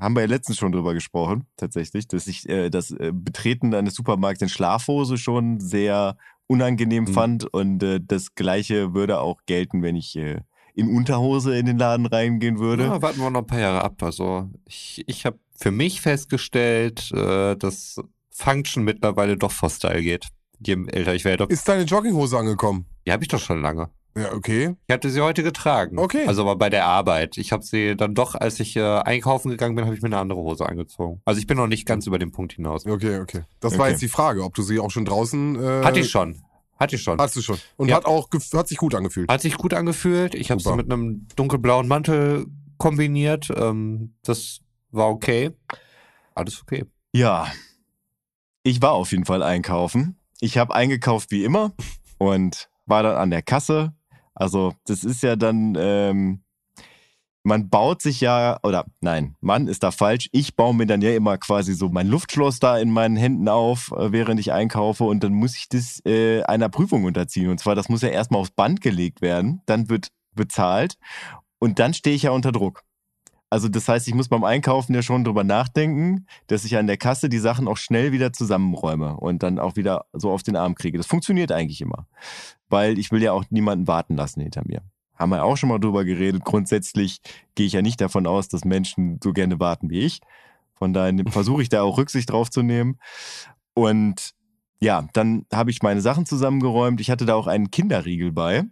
Haben wir ja letztens schon drüber gesprochen, tatsächlich, dass ich äh, das äh, Betreten eines Supermarkts in Schlafhose schon sehr unangenehm Mhm. fand. Und äh, das Gleiche würde auch gelten, wenn ich äh, in Unterhose in den Laden reingehen würde. Ja, warten wir noch ein paar Jahre ab. Also ich, ich habe für mich festgestellt, äh, dass Function mittlerweile doch vor Style geht. Je älter ich werde. Ist deine Jogginghose angekommen? Die habe ich doch schon lange. Ja, okay. Ich hatte sie heute getragen. Okay. Also aber bei der Arbeit. Ich habe sie dann doch, als ich äh, einkaufen gegangen bin, habe ich mir eine andere Hose angezogen. Also ich bin noch nicht ganz über den Punkt hinaus. Okay, okay. Das war Okay. jetzt die Frage, ob du sie auch schon draußen. Äh, Hatte ich schon. Hatte ich schon. Hattest du schon. Und Ja. hat auch hat sich gut angefühlt. Hat sich gut angefühlt. Ich habe sie mit einem dunkelblauen Mantel kombiniert. Ähm, das war okay. Alles okay. Ja, ich war auf jeden Fall einkaufen. Ich habe eingekauft wie immer und war dann an der Kasse. Also das ist ja dann, ähm, man baut sich ja, oder nein, Mann ist da falsch. Ich baue mir dann ja immer quasi so mein Luftschloss da in meinen Händen auf, äh, während ich einkaufe und dann muss ich das äh, einer Prüfung unterziehen. Und zwar, das muss ja erstmal aufs Band gelegt werden, dann wird bezahlt und dann stehe ich ja unter Druck. Also das heißt, ich muss beim Einkaufen ja schon drüber nachdenken, dass ich an der Kasse die Sachen auch schnell wieder zusammenräume und dann auch wieder so auf den Arm kriege. Das funktioniert eigentlich immer, weil ich will ja auch niemanden warten lassen hinter mir. Haben wir auch schon mal drüber geredet. Grundsätzlich gehe ich ja nicht davon aus, dass Menschen so gerne warten wie ich. Von daher (laughs) versuche ich da auch Rücksicht drauf zu nehmen. Und ja, dann habe ich meine Sachen zusammengeräumt. Ich hatte da auch einen Kinderriegel bei.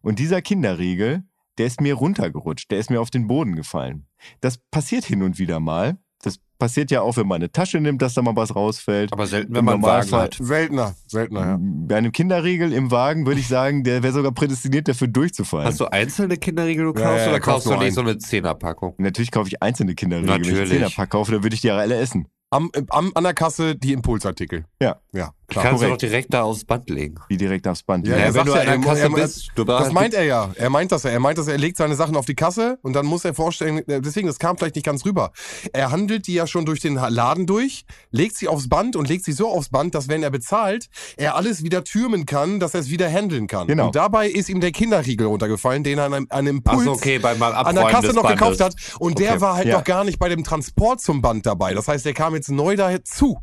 Und dieser Kinderriegel, der ist mir runtergerutscht. Der ist mir auf den Boden gefallen. Das passiert hin und wieder mal. Das passiert ja auch, wenn man eine Tasche nimmt, dass da mal was rausfällt. Aber selten, wenn Im man einen Wagen hat. Seltener, seltener, ja. Bei einem Kinderriegel im Wagen würde ich sagen, der wäre sogar prädestiniert dafür durchzufallen. Hast du einzelne Kinderriegel du Ja, kaufst ja, oder ich kauf kaufst du nicht einen. so eine Zehnerpackung? Natürlich kaufe ich einzelne Kinderriegel. Wenn ich Natürlich. einen Zehnerpack kaufe, dann würde ich die ja alle essen. Am, am, an der Kasse die Impulsartikel. Ja. Ja, klar. kannst du doch direkt da aufs Band legen. Die direkt aufs Band. Ja, legen. er wenn sagt du ja, an der er- Kasse er- bist, du Das meint er ja. Er meint das ja. Er meint, dass er legt seine Sachen auf die Kasse und dann muss er vorstellen, äh, deswegen, das kam vielleicht nicht ganz rüber. Er handelt die ja schon durch den Laden durch, legt sie aufs Band und legt sie so aufs Band, dass wenn er bezahlt, er alles wieder türmen kann, dass er es wieder handeln kann. Genau. Und dabei ist ihm der Kinderriegel runtergefallen, den er an einem, an einem Impuls Achso, okay, beim an der Kasse noch Bandes. gekauft hat. Und der Okay. war halt Ja. noch gar nicht bei dem Transport zum Band dabei. Das heißt, der kam jetzt neu dazu.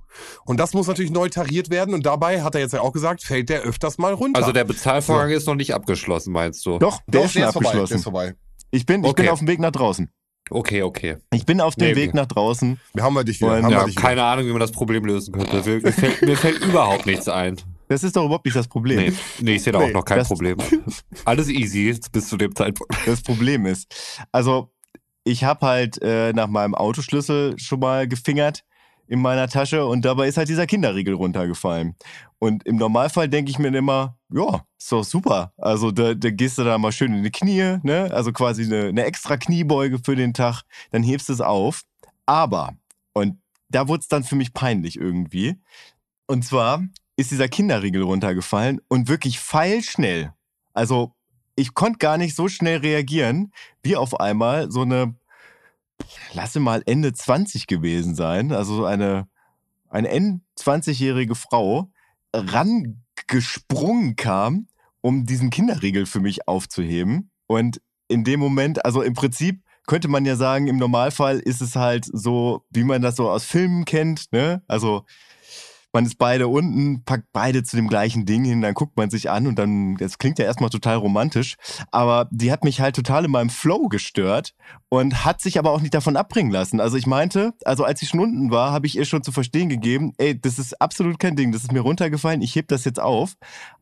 Und das muss natürlich neu tariert werden. Und dabei, hat er jetzt ja auch gesagt, fällt der öfters mal runter. Also der Bezahlvorgang ist noch nicht abgeschlossen, meinst du? Doch, der Doch, ist schon der ist vorbei. Der abgeschlossen. ist vorbei. Ich bin, ich bin Okay. auf dem Weg nach draußen. Okay, okay. Ich bin auf dem Nee, Weg nach draußen. Wir haben wir dich wieder. Und, haben wir Ja, dich keine Ahnung, wie man das Problem lösen könnte. Mir, mir, fällt, mir fällt überhaupt nichts ein. Das ist doch überhaupt nicht das Problem. Nee, nee ich sehe da Nee, auch noch kein Problem. (laughs) Alles easy bis zu dem Zeitpunkt. Das Problem ist, also ich habe halt äh, nach meinem Autoschlüssel schon mal gefingert in meiner Tasche und dabei ist halt dieser Kinderriegel runtergefallen. Und im Normalfall denke ich mir immer, ja, ist doch super. Also da, da gehst du da mal schön in die Knie, ne? Also quasi eine, eine extra Kniebeuge für den Tag, dann hebst du es auf. Aber, und da wurde es dann für mich peinlich irgendwie. Und zwar ist dieser Kinderriegel runtergefallen und wirklich feilschnell. Also ich konnte gar nicht so schnell reagieren, wie auf einmal so eine, lasse mal Ende 20 gewesen sein, also so eine, eine N20-jährige Frau rangesprungen kam, um diesen Kinderriegel für mich aufzuheben. Und in dem Moment, also im Prinzip könnte man ja sagen, im Normalfall ist es halt so, wie man das so aus Filmen kennt, ne? Also man ist beide unten, packt beide zu dem gleichen Ding hin, dann guckt man sich an und dann, das klingt ja erstmal total romantisch, aber die hat mich halt total in meinem Flow gestört und hat sich aber auch nicht davon abbringen lassen. Also ich meinte, also als ich schon unten war, habe ich ihr schon zu verstehen gegeben, ey, das ist absolut kein Ding, das ist mir runtergefallen, ich heb das jetzt auf,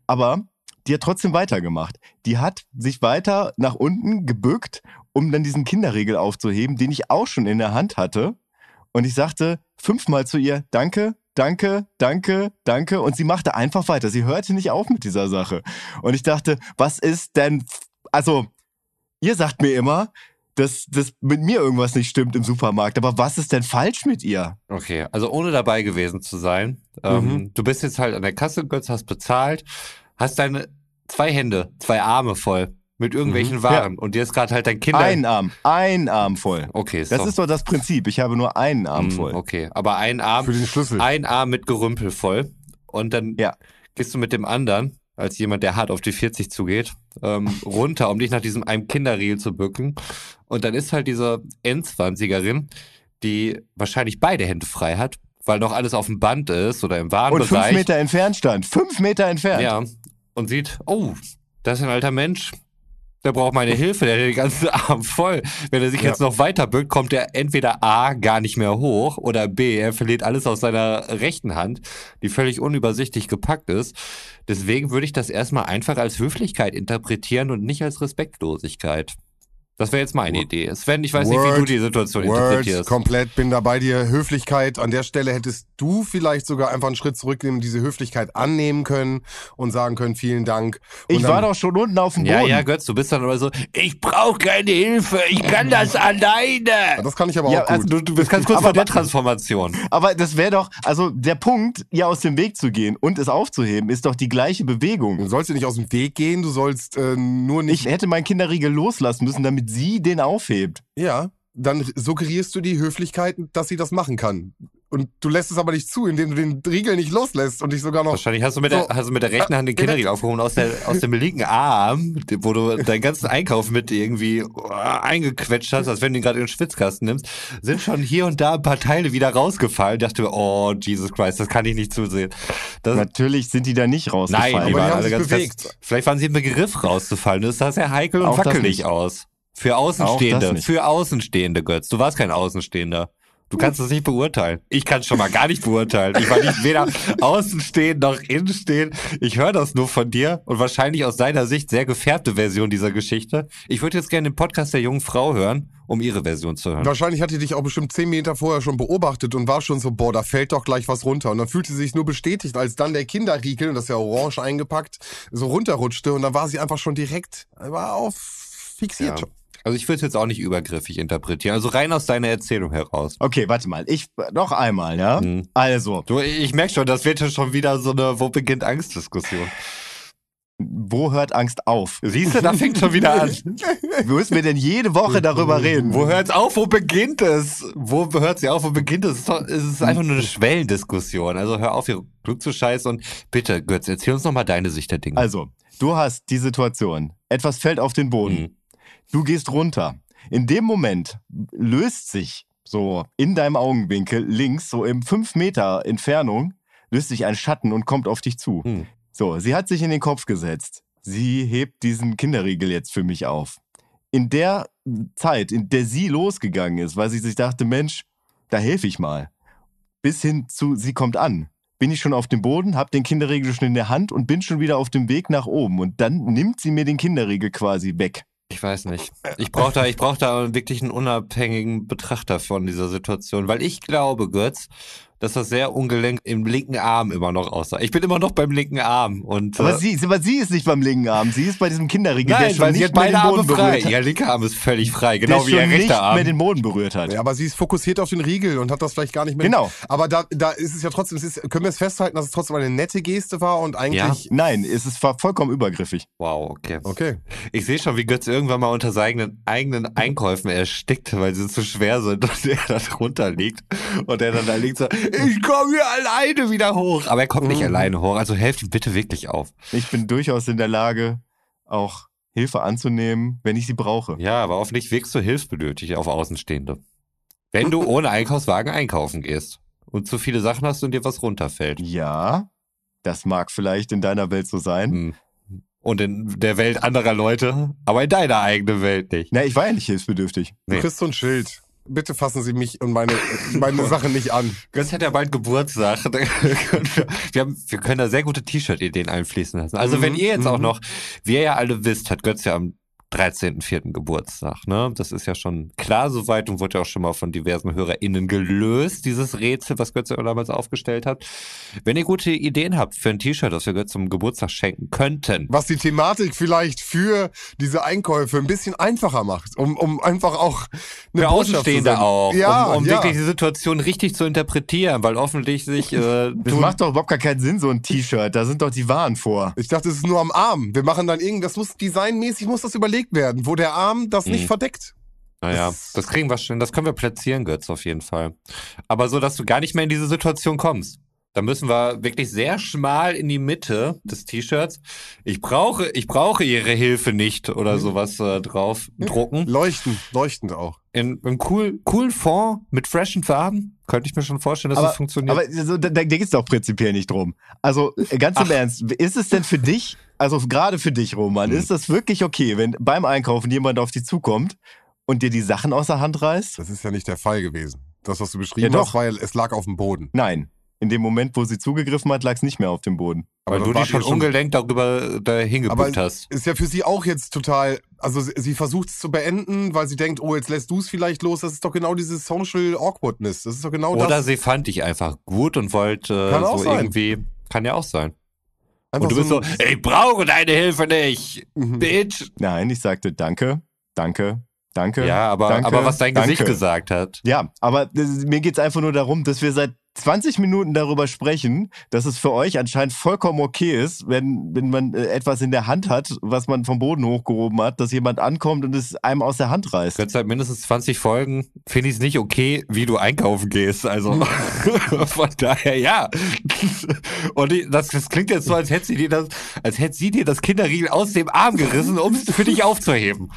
aber die hat trotzdem weitergemacht. Die hat sich weiter nach unten gebückt, um dann diesen Kinderriegel aufzuheben, den ich auch schon in der Hand hatte. Und ich sagte fünfmal zu ihr, danke, danke, danke, danke. Und sie machte einfach weiter. Sie hörte nicht auf mit dieser Sache. Und ich dachte, was ist denn, also, ihr sagt mir immer, dass, dass mit mir irgendwas nicht stimmt im Supermarkt. Aber was ist denn falsch mit ihr? Okay, also ohne dabei gewesen zu sein. Ähm, du bist jetzt halt an der Kasse, Götz, hast bezahlt, hast deine zwei Hände, zwei Arme voll mit irgendwelchen Waren und dir ist gerade halt dein Kinder... Ein Arm, ein Arm voll. Okay, ist Das doch- ist doch das Prinzip. Ich habe nur einen Arm Mm, voll. Okay, aber ein Arm, Für den Schlüssel. ein Arm mit Gerümpel voll und dann Ja. gehst du mit dem anderen, als jemand, der hart auf die 40 zugeht, ähm, (laughs) runter, um dich nach diesem einem Kinderriegel zu bücken. Und dann ist halt diese N20erin, die wahrscheinlich beide Hände frei hat, weil noch alles auf dem Band ist oder im Und Warenbereich. fünf Meter entfernt stand. Fünf Meter entfernt. Ja, und sieht, oh, das ist ein alter Mensch. Der braucht meine Hilfe, der hat den ganzen (laughs) Arm voll. Wenn er sich Ja. jetzt noch weiter bückt, kommt er entweder A, gar nicht mehr hoch oder B, er verliert alles aus seiner rechten Hand, die völlig unübersichtlich gepackt ist. Deswegen würde ich das erstmal einfach als Höflichkeit interpretieren und nicht als Respektlosigkeit. Das wäre jetzt meine Word. Idee. Sven, ich weiß nicht, wie du Word. die Situation Word, interpretierst. komplett bin da bei dir. Höflichkeit, an der Stelle hättest du vielleicht sogar einfach einen Schritt zurücknehmen, diese Höflichkeit annehmen können und sagen können, vielen Dank. Und Ich dann- war doch schon unten auf dem Boden. Ja, ja, Götz, du bist dann aber so, ich brauche keine Hilfe, ich kann das Ja, alleine. Das kann ich aber Ja, auch also gut. Du, du bist ganz kurz vor der Transformation. Aber das wäre doch, also der Punkt, ihr aus dem Weg zu gehen und es aufzuheben, ist doch die gleiche Du Bewegung. sollst dir nicht aus dem Weg gehen, du sollst äh, nur Ich nicht. hätte meinen Kinderriegel loslassen müssen, damit sie den aufhebt. Ja, dann suggerierst du die Höflichkeit, dass sie das machen kann. Und du lässt es aber nicht zu, indem du den Riegel nicht loslässt und dich sogar noch. Wahrscheinlich hast du mit, So. der, hast du mit der rechten Hand den Kinderriegel aufgehoben aus, der, aus dem linken Arm, wo du deinen ganzen Einkauf mit irgendwie oh, eingequetscht hast, als wenn du ihn gerade in den Schwitzkasten nimmst, sind schon hier und da ein paar Teile wieder rausgefallen. Ich dachte mir, oh, Jesus Christ, das kann ich nicht zusehen. Das, Natürlich sind die da nicht rausgefallen. nein, die aber die waren haben alle sich ganz bewegt. fest. Vielleicht waren sie im Begriff rauszufallen. Das sah sehr heikel und Auch wackelig aus. Für das Außenstehende. Für Außenstehende, Götz. Du warst kein Außenstehender. Du kannst es nicht beurteilen. Ich kann es schon mal gar nicht beurteilen. Ich war nicht weder außen stehen noch innen stehen. Ich höre das nur von dir und wahrscheinlich aus deiner Sicht sehr gefärbte Version dieser Geschichte. Ich würde jetzt gerne den Podcast der jungen Frau hören, um ihre Version zu hören. Wahrscheinlich hat die dich auch bestimmt zehn Meter vorher schon beobachtet und war schon so, boah, da fällt doch gleich was runter. Und dann fühlte sie sich nur bestätigt, als dann der Kinderriegel, das ist ja orange eingepackt, so runterrutschte und dann war sie einfach schon direkt, war auf fixiert. Ja. Also ich würde es jetzt auch nicht übergriffig interpretieren. Also rein aus deiner Erzählung heraus. Okay, warte mal. Ich noch einmal, ja? Hm. Also, Du, ich merke schon, das wird ja schon wieder so eine Wo beginnt Angst-Diskussion. wo hört Angst auf? Siehst du, da fängt schon wieder an. (laughs) Müssen wir denn jede Woche darüber reden? Wo hört's auf? Wo beginnt es? Wo hört sie auf? Wo beginnt es? Es es ist einfach nur eine Schwellendiskussion. Also hör auf, hier Glück zu scheißen und bitte, Götz, erzähl uns nochmal deine Sicht der Dinge. Also, du hast die Situation. Etwas fällt auf den Boden. Mhm. Du gehst runter. In dem Moment löst sich so in deinem Augenwinkel links, so im 5 Meter Entfernung, löst sich ein Schatten und kommt auf dich zu. Hm. So, sie hat sich in den Kopf gesetzt. Sie hebt diesen Kinderriegel jetzt für mich auf. In der Zeit, in der sie losgegangen ist, weil sie sich dachte, Mensch, da helfe ich mal. Bis hin zu, sie kommt an. Bin ich schon auf dem Boden, hab den Kinderriegel schon in der Hand und bin schon wieder auf dem Weg nach oben. Und dann nimmt sie mir den Kinderriegel quasi weg. Ich weiß nicht. Ich brauche da, brauch da wirklich einen unabhängigen Betrachter von dieser Situation, weil ich glaube, Götz, dass das sehr ungelenk im linken Arm immer noch aussah. Ich bin immer noch beim linken Arm und Aber äh, sie, aber sie ist nicht beim linken Arm, sie ist bei diesem Kinderriegel, der nein, schon weil sie nicht hat mehr beide den Arme Boden frei. berührt hat. Ihr linker Arm ist völlig frei, der genau wie schon ihr nicht rechter Arm. mehr den Boden berührt hat. Ja, aber sie ist fokussiert auf den Riegel und hat das vielleicht gar nicht mehr. Genau. Aber da, da ist es ja trotzdem, es ist, können wir es festhalten, dass es trotzdem eine nette Geste war und eigentlich. Nein, es ist voll- vollkommen übergriffig. Wow, okay. Okay. Ich sehe schon, wie Götz irgendwann mal unter seinen eigenen Einkäufen erstickt, weil sie zu schwer sind und (laughs) er da drunter liegt. Und er dann da liegt so, ich komme hier alleine wieder hoch. Aber er kommt nicht Mhm. alleine hoch, also helft ihm bitte wirklich auf. Ich bin durchaus in der Lage, auch Hilfe anzunehmen, wenn ich sie brauche. Ja, aber hoffentlich wirkst du hilfsbedürftig auf Außenstehende. Wenn du (laughs) ohne Einkaufswagen einkaufen gehst und zu viele Sachen hast und dir was runterfällt. Ja, das mag vielleicht in deiner Welt so sein. Hm. Und in der Welt anderer Leute, aber in deiner eigenen Welt nicht. Na, ich war ja nicht hilfsbedürftig. Nee. Du kriegst so ein Schild. Bitte fassen Sie mich und meine, meine (laughs) Sachen nicht an. Götz hat ja bald Geburtstag. (laughs) Wir, haben, wir können da sehr gute T-Shirt-Ideen einfließen lassen. Also Mhm, wenn ihr jetzt auch mhm. noch, wie ihr ja alle wisst, hat Götz ja am 13.04. Geburtstag. Ne? Das ist ja schon klar soweit und wurde ja auch schon mal von diversen HörerInnen gelöst, dieses Rätsel, was Götz ja damals aufgestellt hat. Wenn ihr gute Ideen habt für ein T-Shirt, das wir Götz zum Geburtstag schenken könnten, Was die Thematik vielleicht für diese Einkäufe ein bisschen einfacher macht, um, um einfach auch eine für Botschaft zu Außenstehende senden. auch, Ja, um, um ja. wirklich die Situation richtig zu interpretieren, weil offensichtlich sich äh, Das macht doch überhaupt gar keinen Sinn, so ein T-Shirt. Da sind doch die Waren vor. Ich dachte, es ist nur am Arm. Wir machen dann irgend, das muss designmäßig muss das überlegt werden, wo der Arm das nicht Mhm. verdeckt. Naja, Das- das kriegen wir schon, das können wir platzieren, Götz, auf jeden Fall. Aber so, dass du gar nicht mehr in diese Situation kommst. Da müssen wir wirklich sehr schmal in die Mitte des T-Shirts. Ich brauche, ich brauche ihre Hilfe nicht Mhm. oder sowas äh, drauf drucken. Leuchtend, leuchtend auch. In einem cool, coolen Fond mit freshen Farben könnte ich mir schon vorstellen, dass Aber, das funktioniert. aber so, da, da geht's doch prinzipiell nicht drum. Also äh, ganz im Ach. Ernst, ist es denn für dich, also gerade für dich, Roman, Hm. ist das wirklich okay, wenn beim Einkaufen jemand auf dich zukommt und dir die Sachen aus der Hand reißt? Das ist ja nicht der Fall gewesen. Das, was du beschrieben Ja, hast, ja, es lag auf dem Boden. Nein. In dem Moment, wo sie zugegriffen hat, lag es nicht mehr auf dem Boden. weil dann du dich schon ungelenkt darüber dahin Aber hast. ist ja für sie auch jetzt total, also sie, sie versucht es zu beenden, weil sie denkt, oh, jetzt lässt du es vielleicht los. Das ist doch genau diese Social Awkwardness. Das ist doch genau Oder das. sie fand dich einfach gut und wollte äh, so sein. irgendwie, kann ja auch sein. Einfach Und du bist so, ich brauche deine Hilfe nicht, Mhm. Bitch. Nein, ich sagte danke, danke, danke. Ja, aber, danke, aber was dein Gesicht danke. gesagt hat. Ja, aber das, mir geht's einfach nur darum, dass wir seit 20 Minuten darüber sprechen, dass es für euch anscheinend vollkommen okay ist, wenn, wenn man äh, etwas in der Hand hat, was man vom Boden hochgehoben hat, dass jemand ankommt und es einem aus der Hand reißt. Götz, seit mindestens 20 Folgen finde ich es nicht okay, wie du einkaufen gehst. Also (laughs) von daher ja. Und die, das, das klingt jetzt so, als hätte sie dir das, als hätte sie dir das Kinderriegel aus dem Arm gerissen, um es für dich aufzuheben.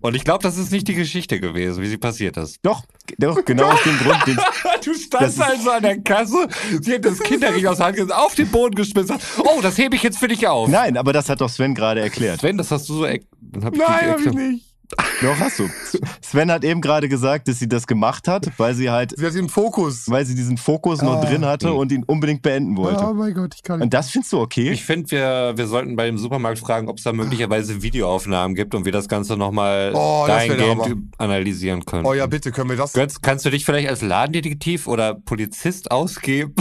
Und ich glaube, das ist nicht die Geschichte gewesen, wie sie passiert ist. Doch, doch, genau aus dem Grund. Den, Du standst also an der Kasse, sie hat das Kinderriegel aus der Hand auf den Boden geschmissen. Oh, das hebe ich jetzt für dich auf. nein, aber das hat doch Sven gerade erklärt. Sven, das hast du so. Nein, dich hab ich nicht. Doch, hast du. Sven hat eben gerade gesagt, dass sie das gemacht hat, weil sie halt, Sie hat den Fokus. weil sie diesen Fokus noch Ah. drin hatte und ihn unbedingt beenden wollte. Oh mein Gott, ich kann nicht. Und das findest du okay? Ich finde, wir, wir sollten bei dem Supermarkt fragen, ob es da möglicherweise Videoaufnahmen gibt und wir das Ganze nochmal Oh, dahingehend analysieren können. Oh ja, bitte, können wir das? Götz, kannst du dich vielleicht als Ladendetektiv oder Polizist ausgeben?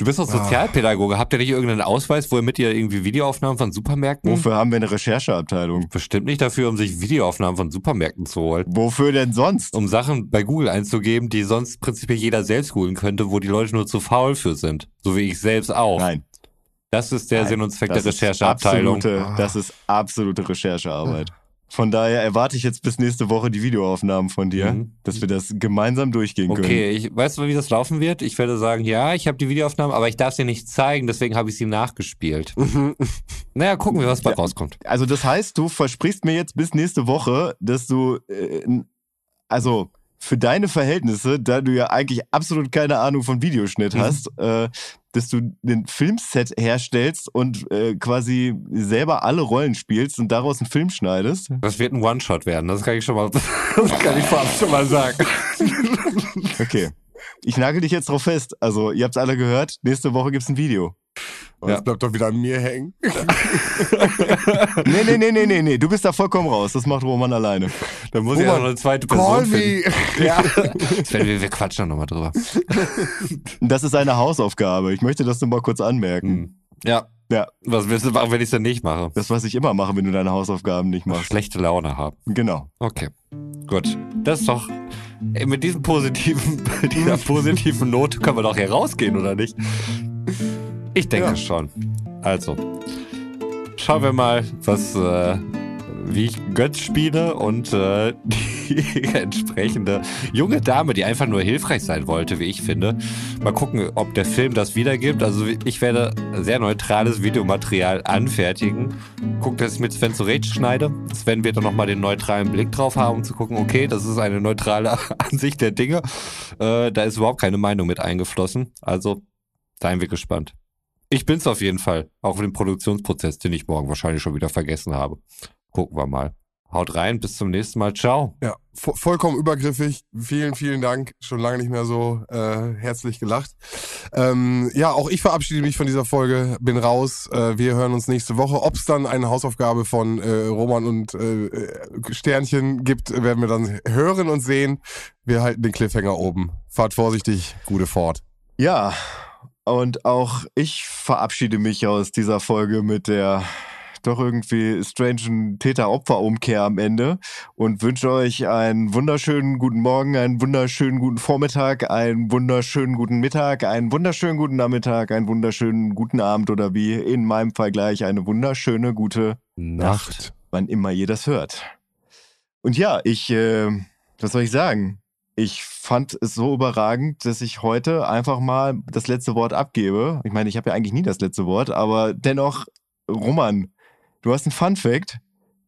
Du bist doch Ah. Sozialpädagoge. Habt ihr nicht irgendeinen Ausweis, womit ihr irgendwie Videoaufnahmen von Supermärkten? Wofür haben wir eine Rechercheabteilung? Bestimmt nicht dafür, um sich Videoaufnahmen von Supermärkten zu holen. Wofür denn sonst? Um Sachen bei Google einzugeben, die sonst prinzipiell jeder selbst googeln könnte, wo die Leute nur zu faul für sind. So wie ich selbst auch. Nein. Das ist der Nein, Sinn und Zweck das der Rechercheabteilung. Absolute, das ist absolute Recherchearbeit. Von daher erwarte ich jetzt bis nächste Woche die Videoaufnahmen von dir, Mhm. dass wir das gemeinsam durchgehen können. Okay, ich weißt du, wie das laufen wird? Ich werde sagen, ja, ich habe die Videoaufnahmen, aber ich darf sie nicht zeigen, deswegen habe ich sie nachgespielt. (laughs) naja, gucken wir, was bei Ja. rauskommt. Also das heißt, du versprichst mir jetzt bis nächste Woche, dass du, äh, also für deine Verhältnisse, da du ja eigentlich absolut keine Ahnung von Videoschnitt Mhm. hast, äh, dass du den Filmset herstellst und äh, quasi selber alle Rollen spielst und daraus einen Film schneidest. Das wird ein One-Shot werden, das kann ich schon mal, (laughs) das kann ich vorab schon mal sagen. Okay. Ich nagel dich jetzt drauf fest. Also, ihr habt's alle gehört, nächste Woche gibt's ein Video. Das bleibt doch wieder an mir hängen. (laughs) Nee, nee, nee, nee, nee, nee. Du bist da vollkommen raus. Das macht Roman alleine. Dann muss ich Roman, ja noch eine zweite Call Person me. finden. (laughs) Ja. Sven, wir, wir quatschen noch mal drüber. Das ist eine Hausaufgabe. Ich möchte das nur mal kurz anmerken. Hm. Ja. Ja. Was willst du machen, wenn ich es denn nicht mache? Das, was ich immer mache, wenn du deine Hausaufgaben nicht machst. Schlechte Laune haben. Genau. Okay. Gut. Das ist doch. Mit diesem positiven, (laughs) mit dieser positiven Note können wir doch hier rausgehen, oder nicht? Ich denke Ja. schon. Also. Schauen wir mal, was, äh, wie ich Götz spiele und äh, (laughs) die entsprechende junge Dame, die einfach nur hilfreich sein wollte, wie ich finde. Mal gucken, ob der Film das wiedergibt. Also ich werde sehr neutrales Videomaterial anfertigen. Guck, dass ich mit Sven zurecht schneide. Sven wird dann nochmal den neutralen Blick drauf haben, um zu gucken, okay, das ist eine neutrale (laughs) Ansicht der Dinge. Äh, da ist überhaupt keine Meinung mit eingeflossen. Also seien wir gespannt. Ich bin's auf jeden Fall. Auch für den Produktionsprozess, den ich morgen wahrscheinlich schon wieder vergessen habe. Gucken wir mal. Haut rein, bis zum nächsten Mal. Ciao. Ja, vo vollkommen übergriffig. Vielen, vielen Dank. Schon lange nicht mehr so äh, herzlich gelacht. Ähm, ja, auch ich verabschiede mich von dieser Folge. Bin raus. Äh, wir hören uns nächste Woche. Ob es dann eine Hausaufgabe von äh, Roman und äh, äh, Sternchen gibt, werden wir dann hören und sehen. Wir halten den Cliffhanger oben. Fahrt vorsichtig. Gute Fahrt. Ja. Und auch ich verabschiede mich aus dieser Folge mit der doch irgendwie strangen Täter-Opfer-Umkehr am Ende und wünsche euch einen wunderschönen guten Morgen, einen wunderschönen guten Vormittag, einen wunderschönen guten Mittag, einen wunderschönen guten Nachmittag, einen wunderschönen guten Abend oder wie in meinem Fall gleich eine wunderschöne gute Nacht. wann immer ihr das hört. Und ja, ich, äh, was soll ich sagen? Ich fand es so überragend, dass ich heute einfach mal das letzte Wort abgebe. Ich meine, ich habe ja eigentlich nie das letzte Wort, aber dennoch, Roman, du hast einen Fun Fact,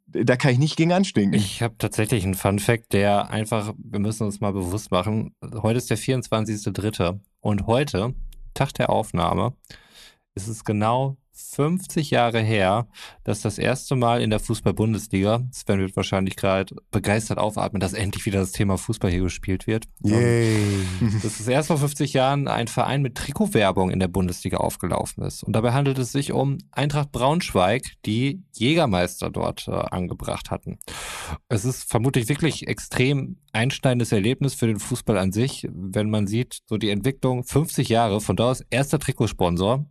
da kann ich nicht gegen anstinken. Ich habe tatsächlich einen Fun Fact, der einfach, wir müssen uns mal bewusst machen. Heute ist der 24.3. und heute, Tag der Aufnahme, ist es genau 50 Jahre her, dass das erste Mal in der Fußball-Bundesliga, Sven wird wahrscheinlich gerade begeistert aufatmen, dass endlich wieder das Thema Fußball hier gespielt wird. Yay. Das ist erst vor 50 Jahren ein Verein mit Trikotwerbung in der Bundesliga aufgelaufen ist. Und dabei handelt es sich um Eintracht Braunschweig, die Jägermeister dort äh, angebracht hatten. Es ist vermutlich wirklich extrem einschneidendes Erlebnis für den Fußball an sich, wenn man sieht, so die Entwicklung 50 Jahre, von da aus erster Trikotsponsor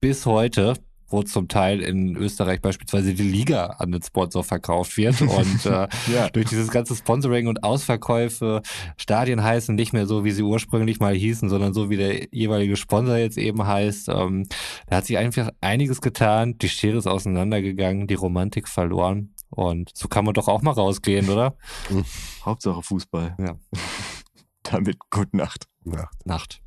bis heute, wo zum Teil in Österreich beispielsweise die Liga an den Sponsor verkauft wird (laughs) und äh, ja. durch dieses ganze Sponsoring und Ausverkäufe, Stadien heißen nicht mehr so, wie sie ursprünglich mal hießen, sondern so, wie der jeweilige Sponsor jetzt eben heißt. Ähm, da hat sich einfach einiges getan, die Schere ist auseinandergegangen, die Romantik verloren. Und so kann man doch auch mal rausgehen, oder? (laughs) Hauptsache Fußball. Ja. (laughs) Damit gute Nacht. Ja. Nacht.